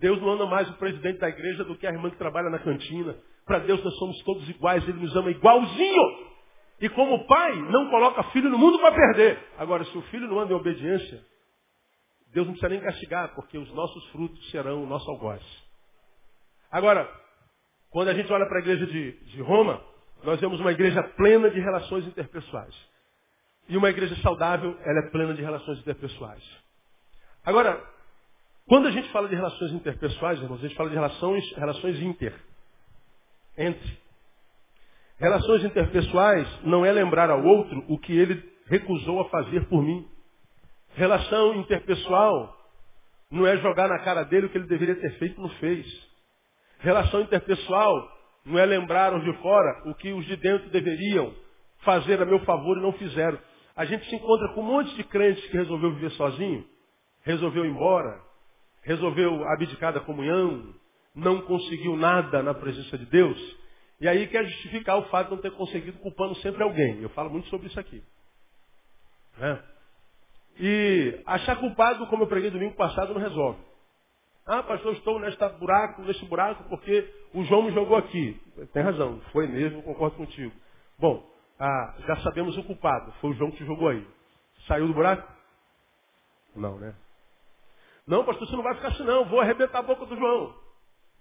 Deus não ama mais o presidente da igreja do que a irmã que trabalha na cantina. Para Deus nós somos todos iguais, Ele nos ama igualzinho. E como pai, não coloca filho no mundo para perder. Agora, se o filho não anda em obediência, Deus não precisa nem castigar, porque os nossos frutos serão o nosso algoz. Agora, quando a gente olha para a igreja de, de Roma, nós vemos uma igreja plena de relações interpessoais. E uma igreja saudável, ela é plena de relações interpessoais. Agora, quando a gente fala de relações interpessoais, irmãos, a gente fala de relações, relações inter. Entre. Relações interpessoais não é lembrar ao outro o que ele recusou a fazer por mim. Relação interpessoal não é jogar na cara dele o que ele deveria ter feito e não fez. Relação interpessoal não é lembrar os de fora o que os de dentro deveriam fazer a meu favor e não fizeram. A gente se encontra com um monte de crentes que resolveu viver sozinho, resolveu ir embora, resolveu abdicar da comunhão, não conseguiu nada na presença de Deus, e aí quer justificar o fato de não ter conseguido culpando sempre alguém. Eu falo muito sobre isso aqui. Né? E achar culpado, como eu preguei domingo passado, não resolve. Ah, pastor, estou neste buraco, neste buraco, porque o João me jogou aqui. Tem razão, foi mesmo, concordo contigo. Bom, ah, já sabemos o culpado, foi o João que te jogou aí. Saiu do buraco? Não, né? Não, pastor, você não vai ficar assim não, vou arrebentar a boca do João.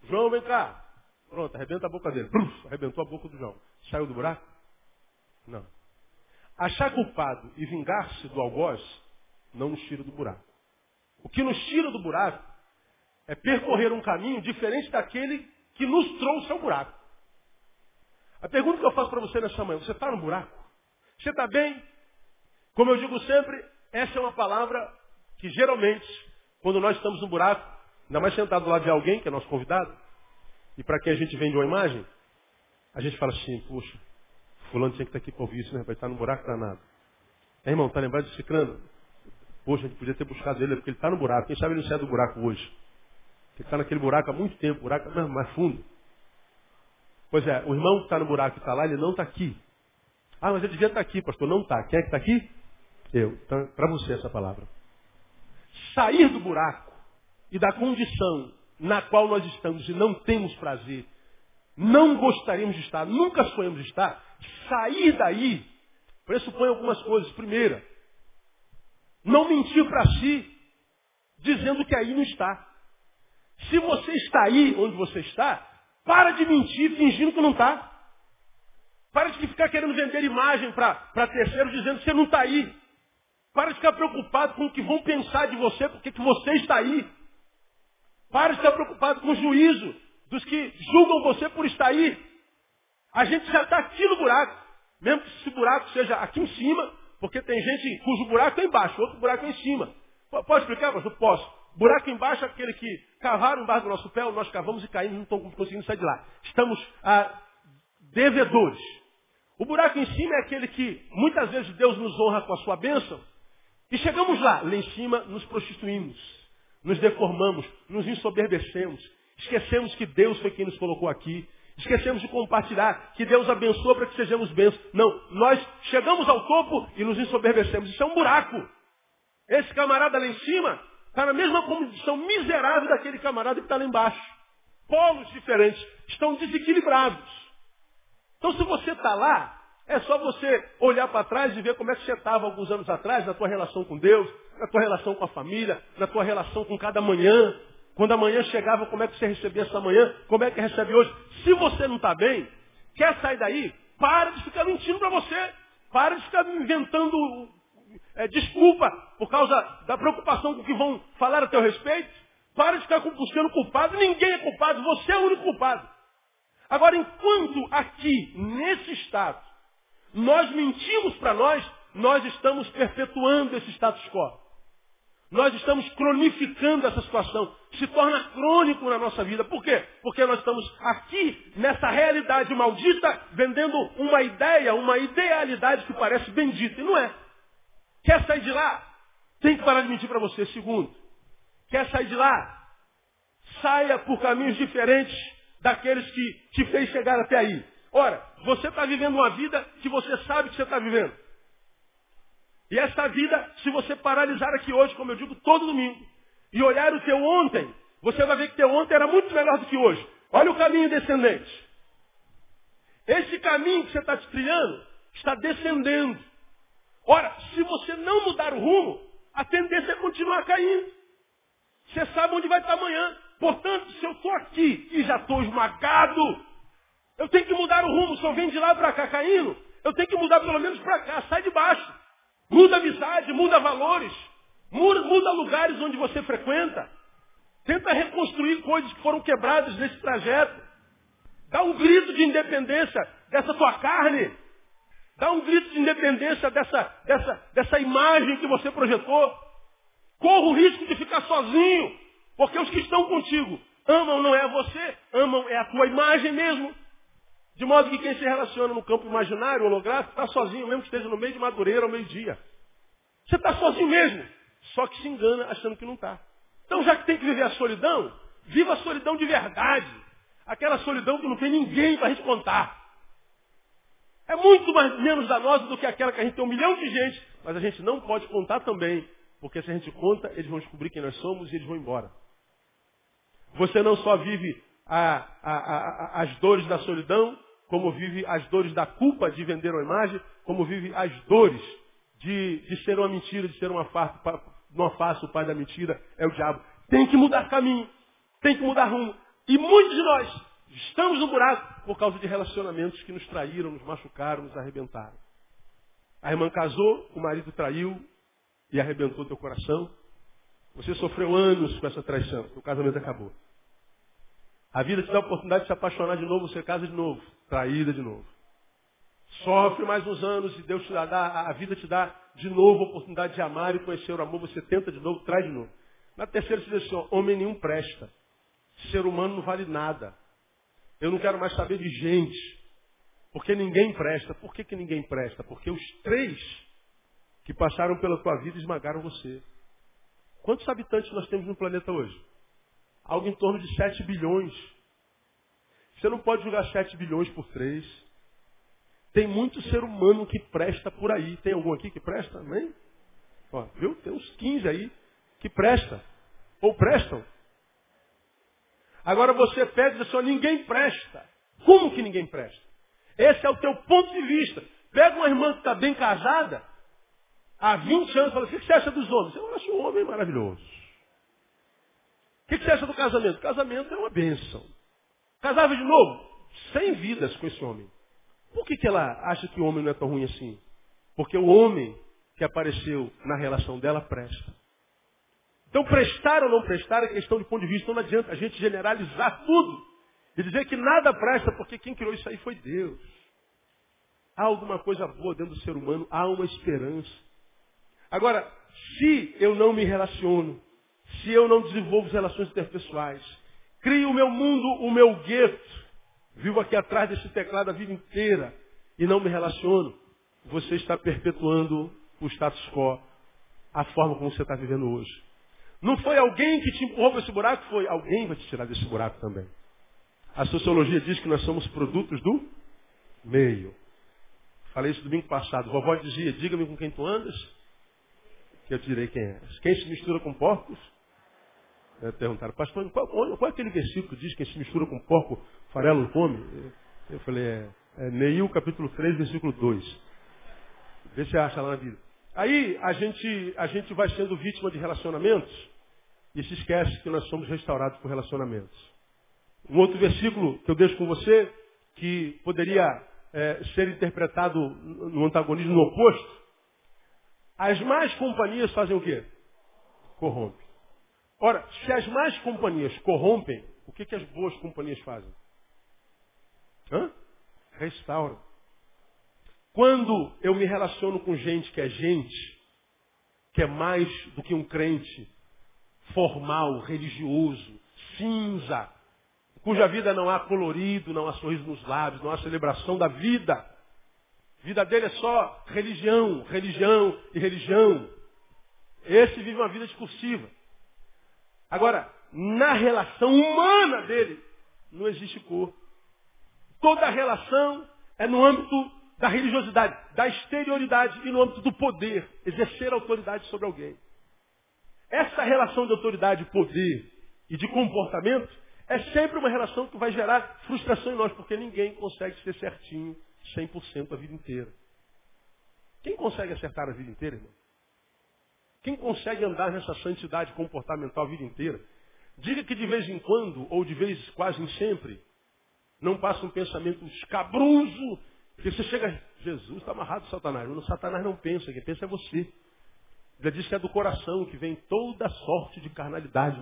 João, vem cá. Pronto, arrebenta a boca dele. Bruf, arrebentou a boca do João. Saiu do buraco? Não. Achar culpado e vingar-se do algoz não nos tira do buraco. O que nos tira do buraco é percorrer um caminho diferente daquele que nos trouxe ao buraco. A pergunta que eu faço para você nessa manhã, você está no buraco? Você está bem? Como eu digo sempre, essa é uma palavra que geralmente, quando nós estamos no buraco, ainda mais sentado do lado de alguém, que é nosso convidado, e para quem a gente vende uma imagem, a gente fala assim, puxa, fulano tinha que estar aqui para ouvir isso, né? Vai estar no buraco danado. É, irmão, tá lembrado de Ciclano? Poxa, a gente podia ter buscado ele, porque ele está no buraco. Quem sabe ele não sai do buraco hoje? Ele está naquele buraco há muito tempo, buraco mais, mais fundo. Pois é, o irmão que está no buraco e está lá, ele não está aqui. Ah, mas ele devia estar tá aqui, pastor. Não está. Quem é que está aqui? Eu. Então, para você essa palavra. Sair do buraco e da condição na qual nós estamos e não temos prazer, não gostaríamos de estar, nunca sonhamos de estar, sair daí pressupõe algumas coisas. Primeira, não mentir para si, dizendo que aí não está. Se você está aí onde você está, para de mentir fingindo que não está. Para de ficar querendo vender imagem para terceiros dizendo que você não está aí. Para de ficar preocupado com o que vão pensar de você, porque que você está aí. Para de ficar preocupado com o juízo dos que julgam você por estar aí. A gente já está aqui no buraco. Mesmo que esse buraco seja aqui em cima, porque tem gente cujo buraco é embaixo, outro buraco é em cima. Pode explicar, pastor? Posso. Buraco embaixo é aquele que cavaram embaixo do nosso pé, nós cavamos e caímos, não estamos conseguindo sair de lá. Estamos ah, devedores. O buraco em cima é aquele que muitas vezes Deus nos honra com a sua bênção. E chegamos lá, lá em cima nos prostituímos, nos deformamos, nos ensoberbecemos, esquecemos que Deus foi quem nos colocou aqui, esquecemos de compartilhar, que Deus abençoa para que sejamos bênçãos. Não, nós chegamos ao topo e nos ensoberbecemos. Isso é um buraco. Esse camarada lá em cima está na mesma condição miserável daquele camarada que está lá embaixo. Polos diferentes, estão desequilibrados. Então se você está lá, é só você olhar para trás e ver como é que você estava alguns anos atrás, na tua relação com Deus, na tua relação com a família, na tua relação com cada manhã. Quando a manhã chegava, como é que você recebia essa manhã? Como é que recebe hoje? Se você não está bem, quer sair daí? Para de ficar mentindo para você. Para de ficar inventando é, desculpa por causa da preocupação com o que vão falar a teu respeito. Para de ficar buscando culpado. Ninguém é culpado. Você é o único culpado. Agora, enquanto aqui, nesse estado, nós mentimos para nós, nós estamos perpetuando esse status quo. Nós estamos cronificando essa situação. Se torna crônico na nossa vida. Por quê? Porque nós estamos aqui, nessa realidade maldita, vendendo uma ideia, uma idealidade que parece bendita. E não é. Quer sair de lá? Tem que parar de mentir para você. Segundo, quer sair de lá? Saia por caminhos diferentes daqueles que te fez chegar até aí. Ora, você está vivendo uma vida que você sabe que você está vivendo. E essa vida, se você paralisar aqui hoje, como eu digo todo domingo, e olhar o teu ontem, você vai ver que teu ontem era muito melhor do que hoje. Olha o caminho descendente. Esse caminho que você está trilhando está descendendo. Ora, se você não mudar o rumo, a tendência é continuar caindo. Você sabe onde vai estar amanhã. Portanto, se eu estou aqui e já estou esmagado, eu tenho que mudar o rumo. Eu venho de lá para cá caindo, eu tenho que mudar pelo menos para cá. Sai de baixo. Muda amizade, muda valores. Muda lugares onde você frequenta. Tenta reconstruir coisas que foram quebradas nesse trajeto. Dá um grito de independência dessa tua carne. Dá um grito de independência dessa, dessa, dessa imagem que você projetou. Corra o risco de ficar sozinho. Porque os que estão contigo amam não é você, amam é a tua imagem mesmo. De modo que quem se relaciona no campo imaginário, holográfico, está sozinho, mesmo que esteja no meio de Madureira ao meio-dia. Você está sozinho mesmo. Só que se engana achando que não está. Então, já que tem que viver a solidão, viva a solidão de verdade. Aquela solidão que não tem ninguém para contar. É muito mais, menos danosa do que aquela que a gente tem um milhão de gente, mas a gente não pode contar também. Porque se a gente conta, eles vão descobrir quem nós somos e eles vão embora. Você não só vive a, a, a, as dores da solidão, como vive as dores da culpa de vender uma imagem, como vive as dores de, de ser uma mentira, de ser uma farsa, uma farsa, o pai da mentira é o diabo. Tem que mudar caminho, tem que mudar rumo. E muitos de nós estamos no buraco por causa de relacionamentos que nos traíram, nos machucaram, nos arrebentaram. A irmã casou, o marido traiu e arrebentou teu coração. Você sofreu anos com essa traição, o casamento acabou. A vida te dá a oportunidade de se apaixonar de novo, você casa de novo, traída de novo. Sofre mais uns anos e Deus te dá, a vida te dá de novo a oportunidade de amar e conhecer o amor, você tenta de novo, traz de novo. Na terceira você diz assim, ó, homem nenhum presta. Ser humano não vale nada. Eu não quero mais saber de gente. Porque ninguém presta. Por que, que ninguém presta? Porque os três que passaram pela tua vida esmagaram você. Quantos habitantes nós temos no planeta hoje? algo em torno de 7 bilhões. Você não pode julgar 7 bilhões por 3. Tem muito ser humano que presta por aí. Tem algum aqui que presta? Amém? Ó, viu? Tem uns 15 aí que presta. Ou prestam. Agora você pede e diz assim, ninguém presta. Como que ninguém presta? Esse é o teu ponto de vista. Pega uma irmã que está bem casada, há 20 anos, e fala, o que você acha dos homens? Eu acho um homem maravilhoso. O que, você acha do casamento? Casamento é uma bênção. Casava de novo? Sem vidas com esse homem. Por que, que ela acha que o homem não é tão ruim assim? Porque o homem que apareceu na relação dela presta. Então, prestar ou não prestar é questão de ponto de vista. Então, não adianta a gente generalizar tudo e dizer que nada presta, porque quem criou isso aí foi Deus. Há alguma coisa boa dentro do ser humano, há uma esperança. Agora, se eu não me relaciono, se eu não desenvolvo relações interpessoais, crio o meu mundo, o meu gueto, vivo aqui atrás desse teclado a vida inteira e não me relaciono, você está perpetuando o status quo, a forma como você está vivendo hoje. Não foi alguém que te empurrou para esse buraco, foi alguém vai te tirar desse buraco também. A sociologia diz que nós somos produtos do meio. Falei isso domingo passado. Vovó dizia, diga-me com quem tu andas, que eu te direi quem és. Quem se mistura com porcos? É, perguntaram, pastor, qual, qual, é aquele versículo que diz que quem se mistura com porco, farelo come? Eu falei, é, é Neil capítulo 3, versículo 2. Vê se acha lá na Bíblia. Aí a gente, a gente vai sendo vítima de relacionamentos e se esquece que nós somos restaurados por relacionamentos. Um outro versículo que eu deixo com você, que poderia é, ser interpretado no antagonismo oposto. As más companhias fazem o quê? Corrompem. Ora, se as más companhias corrompem, o que, que as boas companhias fazem? Hã? Restauram. Quando eu me relaciono com gente que é gente, que é mais do que um crente, formal, religioso, cinza, cuja vida não há colorido, não há sorriso nos lábios, não há celebração da vida. A vida dele é só religião, religião e religião. Esse vive uma vida discursiva. Agora, na relação humana dele, não existe cor. Toda relação é no âmbito da religiosidade, da exterioridade e no âmbito do poder, exercer autoridade sobre alguém. Essa relação de autoridade, poder e de comportamento é sempre uma relação que vai gerar frustração em nós, porque ninguém consegue ser certinho 100% a vida inteira. Quem consegue acertar a vida inteira, irmão? Quem consegue andar nessa santidade comportamental a vida inteira? Diga que de vez em quando, ou de vez quase sempre, não passa um pensamento escabroso porque você chega, Jesus está amarrado Satanás. Mas Satanás não pensa, quem pensa é você. Ele diz que é do coração que vem toda sorte de carnalidade,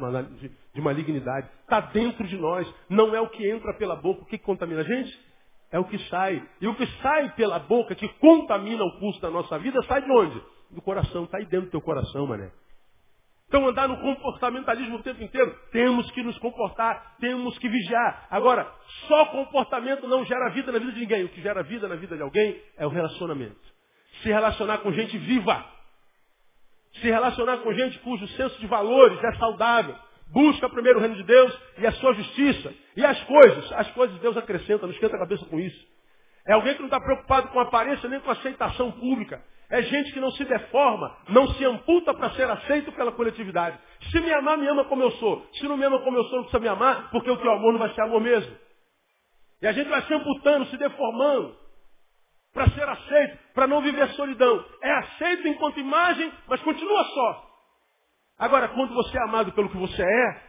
de malignidade. Está dentro de nós. Não é o que entra pela boca. O que contamina a gente? É o que sai. E o que sai pela boca, que contamina o curso da nossa vida, sai de onde? Do coração. Está aí dentro do teu coração, mané. Então andar no comportamentalismo o tempo inteiro, temos que nos comportar, temos que vigiar. Agora, só comportamento não gera vida na vida de ninguém. O que gera vida na vida de alguém é o relacionamento. Se relacionar com gente viva. Se relacionar com gente cujo senso de valores é saudável. Busca primeiro o reino de Deus e a sua justiça. E as coisas, as coisas Deus acrescenta, não esquenta a cabeça com isso. É alguém que não está preocupado com aparência nem com aceitação pública. É gente que não se deforma, não se amputa para ser aceito pela coletividade. Se me amar, me ama como eu sou. Se não me ama como eu sou, não precisa me amar, porque o teu amor não vai ser amor mesmo. E a gente vai se amputando, se deformando, para ser aceito, para não viver solidão. É aceito enquanto imagem, mas continua só. Agora, quando você é amado pelo que você é,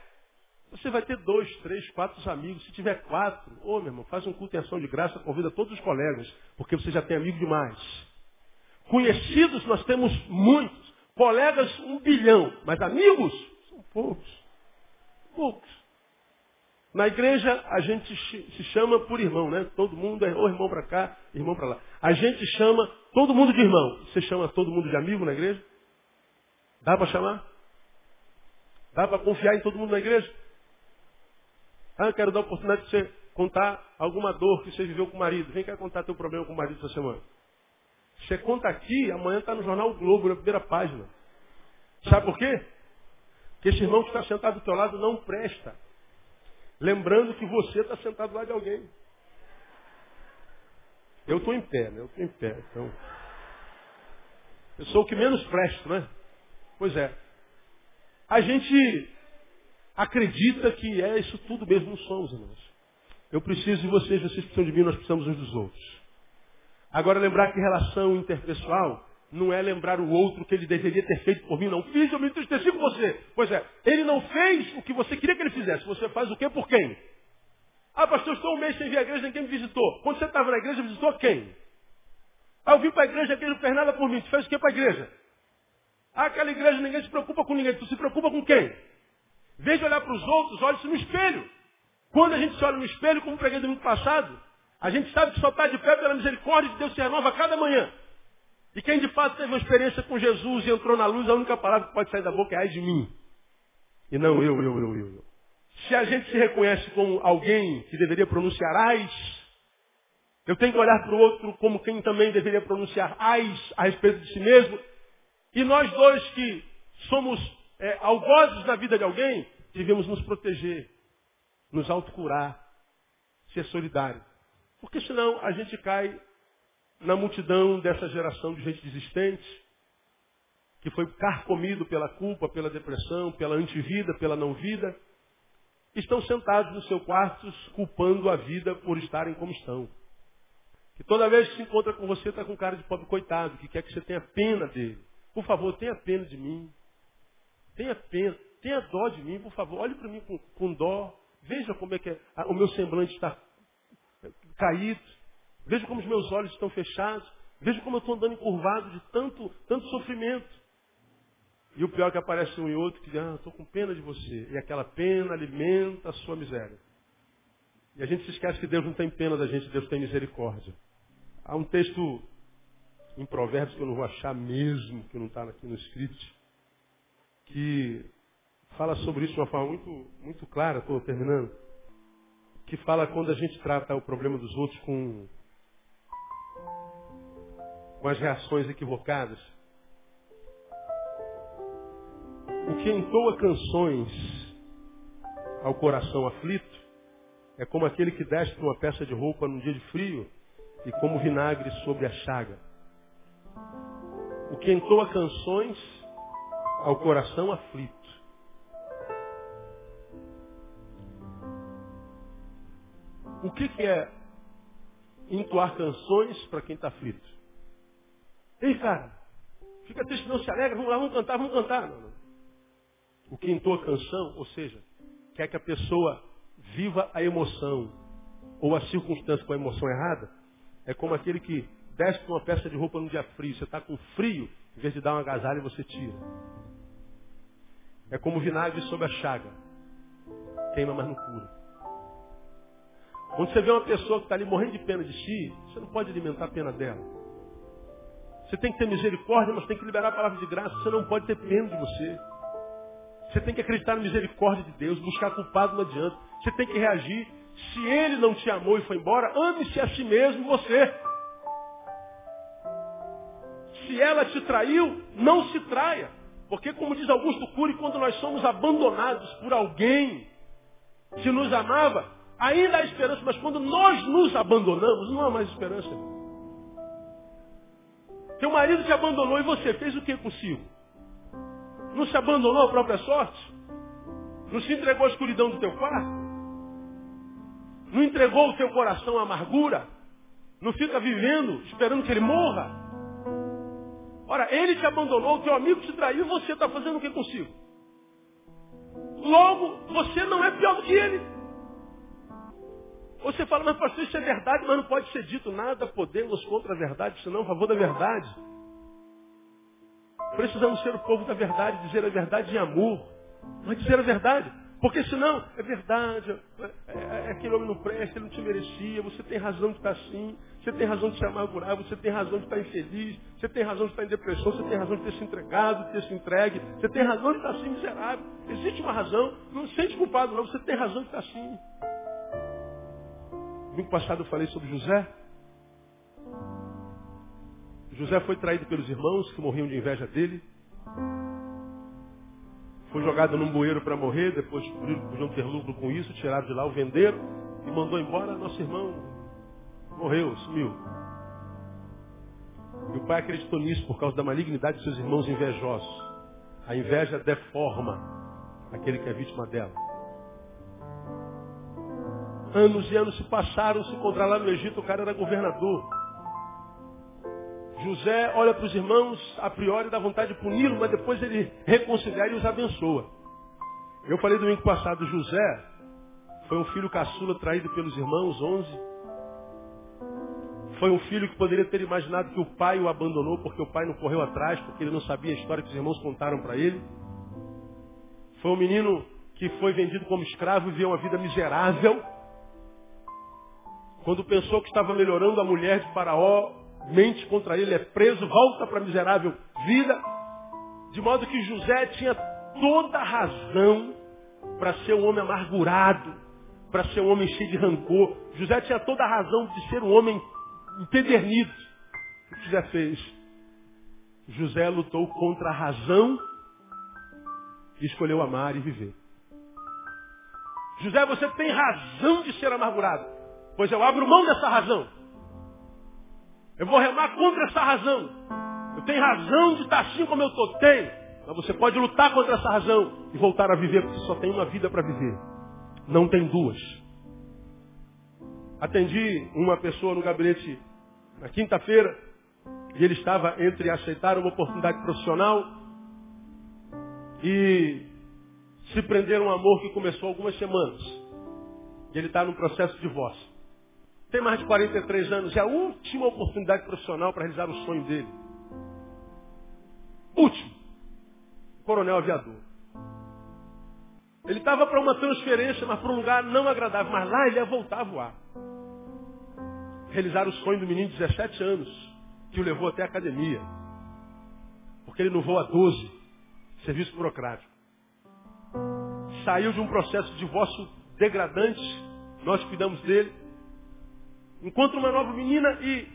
você vai ter dois, três, quatro amigos. Se tiver quatro, ô oh, meu irmão, faz um culto em ação de graça, convida todos os colegas, porque você já tem amigo demais. Conhecidos nós temos muitos. Colegas, um bilhão. Mas amigos, são poucos. Poucos. Na igreja, a gente se chama por irmão, né? Todo mundo é ou irmão para cá, irmão para lá. A gente chama todo mundo de irmão. Você chama todo mundo de amigo na igreja? Dá para chamar? Dá para confiar em todo mundo na igreja? Ah, eu quero dar a oportunidade de você contar alguma dor que você viveu com o marido. Vem cá contar teu problema com o marido essa semana. Você conta aqui, amanhã está no jornal o Globo, na primeira página. Sabe por quê? Porque esse irmão que está sentado do teu lado não presta. Lembrando que você está sentado lá de alguém. Eu estou em pé, né? Eu estou em pé. Então, eu sou o que menos presto, né? Pois é. A gente acredita que é isso tudo mesmo, não somos, irmãos. Eu preciso de vocês, vocês precisam de mim, nós precisamos uns dos outros. Agora, lembrar que relação interpessoal não é lembrar o outro que ele deveria ter feito por mim, não. Fiz, eu me entristeci com você. Pois é, ele não fez o que você queria que ele fizesse. Você faz o quê por quem? Ah, pastor, estou um mês sem vir à igreja, ninguém me visitou. Quando você estava na igreja, visitou quem? Ah, eu vim para a igreja, igreja não fez nada por mim. Tu fez o que para a igreja? Ah, aquela igreja ninguém se preocupa com ninguém. Tu se preocupa com quem? Veja olhar para os outros, olhe-se no espelho. Quando a gente se olha no espelho, como preguei domingo passado, a gente sabe que só está de pé pela misericórdia de Deus se renova a cada manhã. E quem de fato teve uma experiência com Jesus e entrou na luz, a única palavra que pode sair da boca é ai de mim. E não eu, eu, eu, eu. Se a gente se reconhece como alguém que deveria pronunciar ais, eu tenho que olhar para o outro como quem também deveria pronunciar ais a respeito de si mesmo. E nós dois que somos é, algozes na vida de alguém, devemos nos proteger, nos autocurar, ser solidário. Porque senão a gente cai na multidão dessa geração de gente desistente, que foi carcomido pela culpa, pela depressão, pela antivida, pela não-vida, estão sentados nos seus quartos culpando a vida por estarem como estão. Que toda vez que se encontra com você está com cara de pobre coitado, que quer que você tenha pena dele. Por favor, tenha pena de mim. Tenha pena, tenha dó de mim, por favor. Olhe para mim com, com, dó. Veja como é que é, o meu semblante está caído. Veja como os meus olhos estão fechados. Veja como eu estou andando encurvado de tanto, tanto sofrimento. E o pior é que aparece um e outro que diz, ah, estou com pena de você. E aquela pena alimenta a sua miséria. E a gente se esquece que Deus não tem pena da gente, Deus tem misericórdia. Há um texto em Provérbios que eu não vou achar mesmo, que não está aqui no script, que fala sobre isso de uma forma muito, muito clara, estou terminando, que fala quando a gente trata o problema dos outros com, com as reações equivocadas. O que entoa canções ao coração aflito é como aquele que desce uma peça de roupa num dia de frio e como vinagre sobre a chaga. O que entoa canções ao coração aflito. O que, que é entoar canções para quem está aflito? Ei, cara, fica triste, não se alegra, vamos lá, vamos cantar, vamos cantar. Não, não. O que entoa canção, ou seja, quer que a pessoa viva a emoção ou a circunstância com a emoção errada, é como aquele que desce uma peça de roupa num dia frio. Você está com frio, em vez de dar uma agasalho, você tira. É como vinagre sobre a chaga. Queima, mas não cura. Quando você vê uma pessoa que está ali morrendo de pena de si, você não pode alimentar a pena dela. Você tem que ter misericórdia, mas tem que liberar a palavra de graça. Você não pode ter pena de você. Você tem que acreditar na misericórdia de Deus. Buscar culpado não adianta. Você tem que reagir. Se ele não te amou e foi embora, ame-se a si mesmo você. Se ela te traiu, não se traia. Porque, como diz Augusto Cury, quando nós somos abandonados por alguém que nos amava, ainda há esperança, mas quando nós nos abandonamos, não há mais esperança. Teu marido te abandonou e você fez o que consigo? Não se abandonou à própria sorte? Não se entregou à escuridão do teu quarto? Não entregou o teu coração à amargura? Não fica vivendo esperando que ele morra? Ora, ele te abandonou, o teu amigo te traiu, você está fazendo o que consigo? Logo, você não é pior do que ele. Você fala, mas pastor, isso é verdade, mas não pode ser dito nada, podemos contra a verdade, senão a favor da verdade. Precisamos ser o povo da verdade, dizer a verdade em amor, mas dizer a verdade. Porque senão, é verdade, é, é, é, aquele homem não presta, ele não te merecia, você tem razão de estar assim, você tem razão de se amargurar, você tem razão de estar infeliz, você tem razão de estar em depressão, você tem razão de ter se entregado, de ter se entregue, você tem razão de estar assim miserável. Existe uma razão, não se sente culpado não, você tem razão de estar assim. Domingo passado eu falei sobre José. José foi traído pelos irmãos que morriam de inveja dele. Foi jogado num bueiro para morrer, depois podiam ter lucro com isso, tiraram de lá, o venderam e mandou embora. Nosso irmão morreu, sumiu. E o pai acreditou nisso por causa da malignidade de seus irmãos invejosos. A inveja deforma aquele que é vítima dela. Anos e anos se passaram, se encontrar lá no Egito, o cara era governador. José olha para os irmãos, a priori dá vontade de puni-lo, mas depois ele reconsidera e os abençoa. Eu falei domingo passado, José foi um filho caçula traído pelos irmãos, onze. Foi um filho que poderia ter imaginado que o pai o abandonou porque o pai não correu atrás, porque ele não sabia a história que os irmãos contaram para ele. Foi um menino que foi vendido como escravo e viveu uma vida miserável. Quando pensou que estava melhorando, a mulher de Faraó mente contra ele, é preso, volta para a miserável vida. De modo que José tinha toda a razão para ser um homem amargurado, para ser um homem cheio de rancor. José tinha toda a razão de ser um homem empedernido. O que José fez? José lutou contra a razão e escolheu amar e viver. José, você tem razão de ser amargurado. Pois eu abro mão dessa razão. Eu vou remar contra essa razão. Eu tenho razão de estar assim como eu estou. Tenho. Mas você pode lutar contra essa razão e voltar a viver, porque só tem uma vida para viver. Não tem duas. Atendi uma pessoa no gabinete na quinta-feira e ele estava entre aceitar uma oportunidade profissional e se prender um amor que começou algumas semanas. E ele está num processo de divórcio. Tem mais de 43 anos, é a última oportunidade profissional para realizar o sonho dele. Último. Coronel aviador. Ele estava para uma transferência, mas para um lugar não agradável. Mas lá ele ia voltar a voar. Realizar o sonho do menino de 17 anos, que o levou até a academia. Porque ele não voa 12, serviço burocrático. Saiu de um processo de divórcio degradante, nós cuidamos dele. Encontra uma nova menina e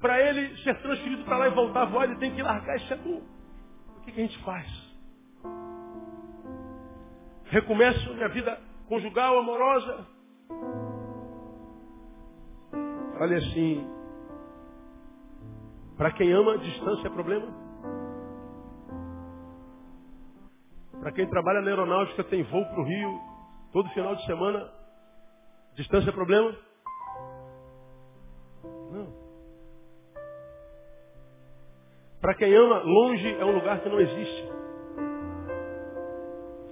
para ele ser transferido para lá e voltar voar, ele tem que largar esse adulto. O que, que a gente faz? Recomeço minha vida conjugal, amorosa. Falei assim, para quem ama, distância é problema? Para quem trabalha na aeronáutica, tem voo para o Rio, todo final de semana, distância é problema? Não. Para quem ama, longe é um lugar que não existe.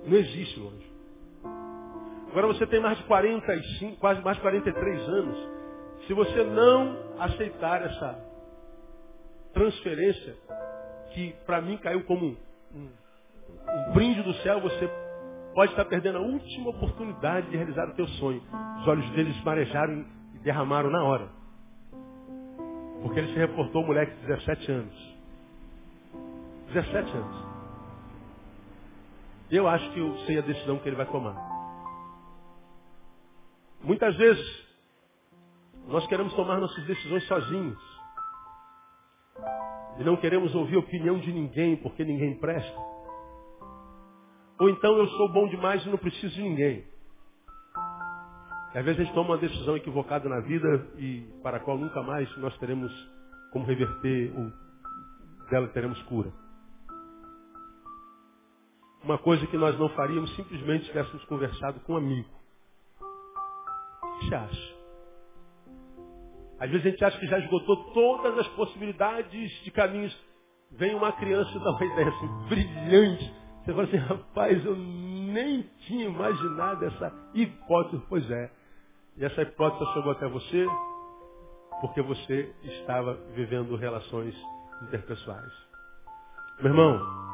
Não existe longe. Agora você tem mais de 45, quase mais de 43 anos. Se você não aceitar essa transferência, que para mim caiu como um, um, um brinde do céu, você pode estar perdendo a última oportunidade de realizar o teu sonho. Os olhos deles marejaram e derramaram na hora. Porque ele se reportou moleque de 17 anos. 17 anos. Eu acho que eu sei a decisão que ele vai tomar. Muitas vezes, nós queremos tomar nossas decisões sozinhos. E não queremos ouvir a opinião de ninguém, porque ninguém presta. Ou então eu sou bom demais e não preciso de ninguém. Às vezes a gente toma uma decisão equivocada na vida e para a qual nunca mais nós teremos como reverter ou dela teremos cura. Uma coisa que nós não faríamos simplesmente se tivéssemos conversado com um amigo. O que você acha? Às vezes a gente acha que já esgotou todas as possibilidades de caminhos. Vem uma criança e dá uma ideia assim, brilhante. Você fala assim, rapaz, eu nem tinha imaginado essa hipótese. Pois é. E essa hipótese chegou até você porque você estava vivendo relações interpessoais. Meu irmão,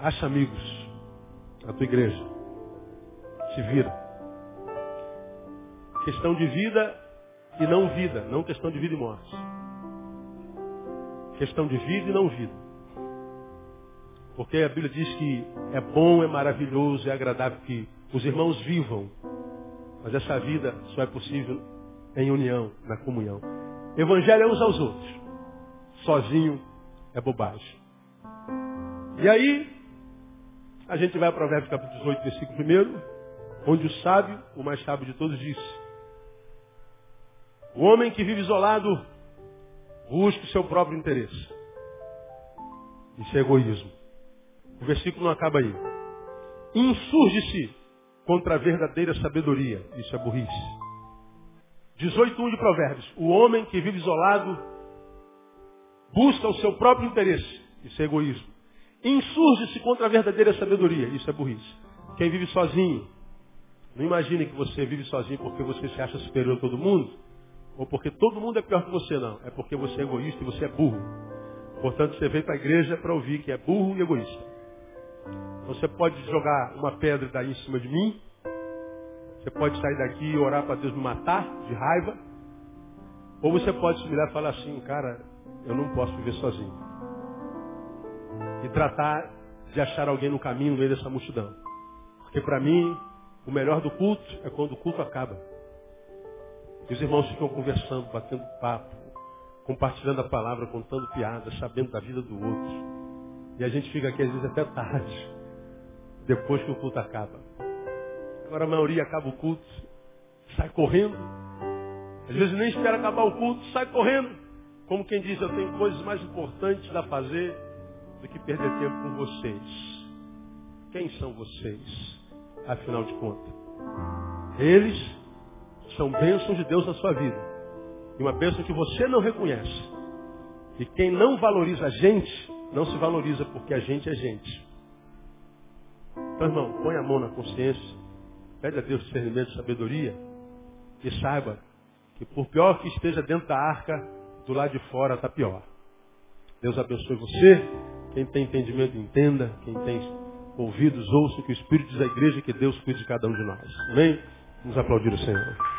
Acha amigos na tua igreja. Se vira. Questão de vida e não vida. Não questão de vida e morte. Questão de vida e não vida. Porque a Bíblia diz que é bom, é maravilhoso, é agradável que os irmãos vivam. Mas essa vida só é possível em união, na comunhão. Evangelho é uns aos outros. Sozinho é bobagem. E aí, a gente vai para Provérbios capítulo 18, versículo 1, onde o sábio, o mais sábio de todos, disse: O homem que vive isolado busca o seu próprio interesse. Isso é egoísmo. O versículo não acaba aí. Insurge-se contra a verdadeira sabedoria. Isso é burrice. 18.1 de Provérbios. O homem que vive isolado busca o seu próprio interesse. Isso é egoísmo. Insurge-se contra a verdadeira sabedoria. Isso é burrice. Quem vive sozinho, não imagine que você vive sozinho porque você se acha superior a todo mundo, ou porque todo mundo é pior que você, não. É porque você é egoísta e você é burro. Portanto, você veio para a igreja para ouvir que é burro e egoísta. Você pode jogar uma pedra daí em cima de mim. Você pode sair daqui e orar para Deus me matar de raiva. Ou você pode se humilhar e falar assim, cara, eu não posso viver sozinho. E tratar de achar alguém no caminho no meio dessa multidão. Porque para mim, o melhor do culto é quando o culto acaba. E os irmãos ficam conversando, batendo papo, compartilhando a palavra, contando piadas, sabendo da vida do outro. E a gente fica aqui às vezes até tarde, depois que o culto acaba. Agora a maioria acaba o culto, sai correndo. Às vezes nem espera acabar o culto, sai correndo. Como quem diz, eu tenho coisas mais importantes a fazer do que perder tempo com vocês. Quem são vocês, afinal de contas? Eles são bênçãos de Deus na sua vida. E uma bênção que você não reconhece. E quem não valoriza a gente, não se valoriza porque a gente é gente. Então, irmão, põe a mão na consciência, pede a Deus discernimento sabedoria, e saiba que por pior que esteja dentro da arca, do lado de fora está pior. Deus abençoe você. Quem tem entendimento, entenda. Quem tem ouvidos, ouça que o Espírito diz à igreja, que Deus cuide de cada um de nós. Amém? Vamos aplaudir o Senhor.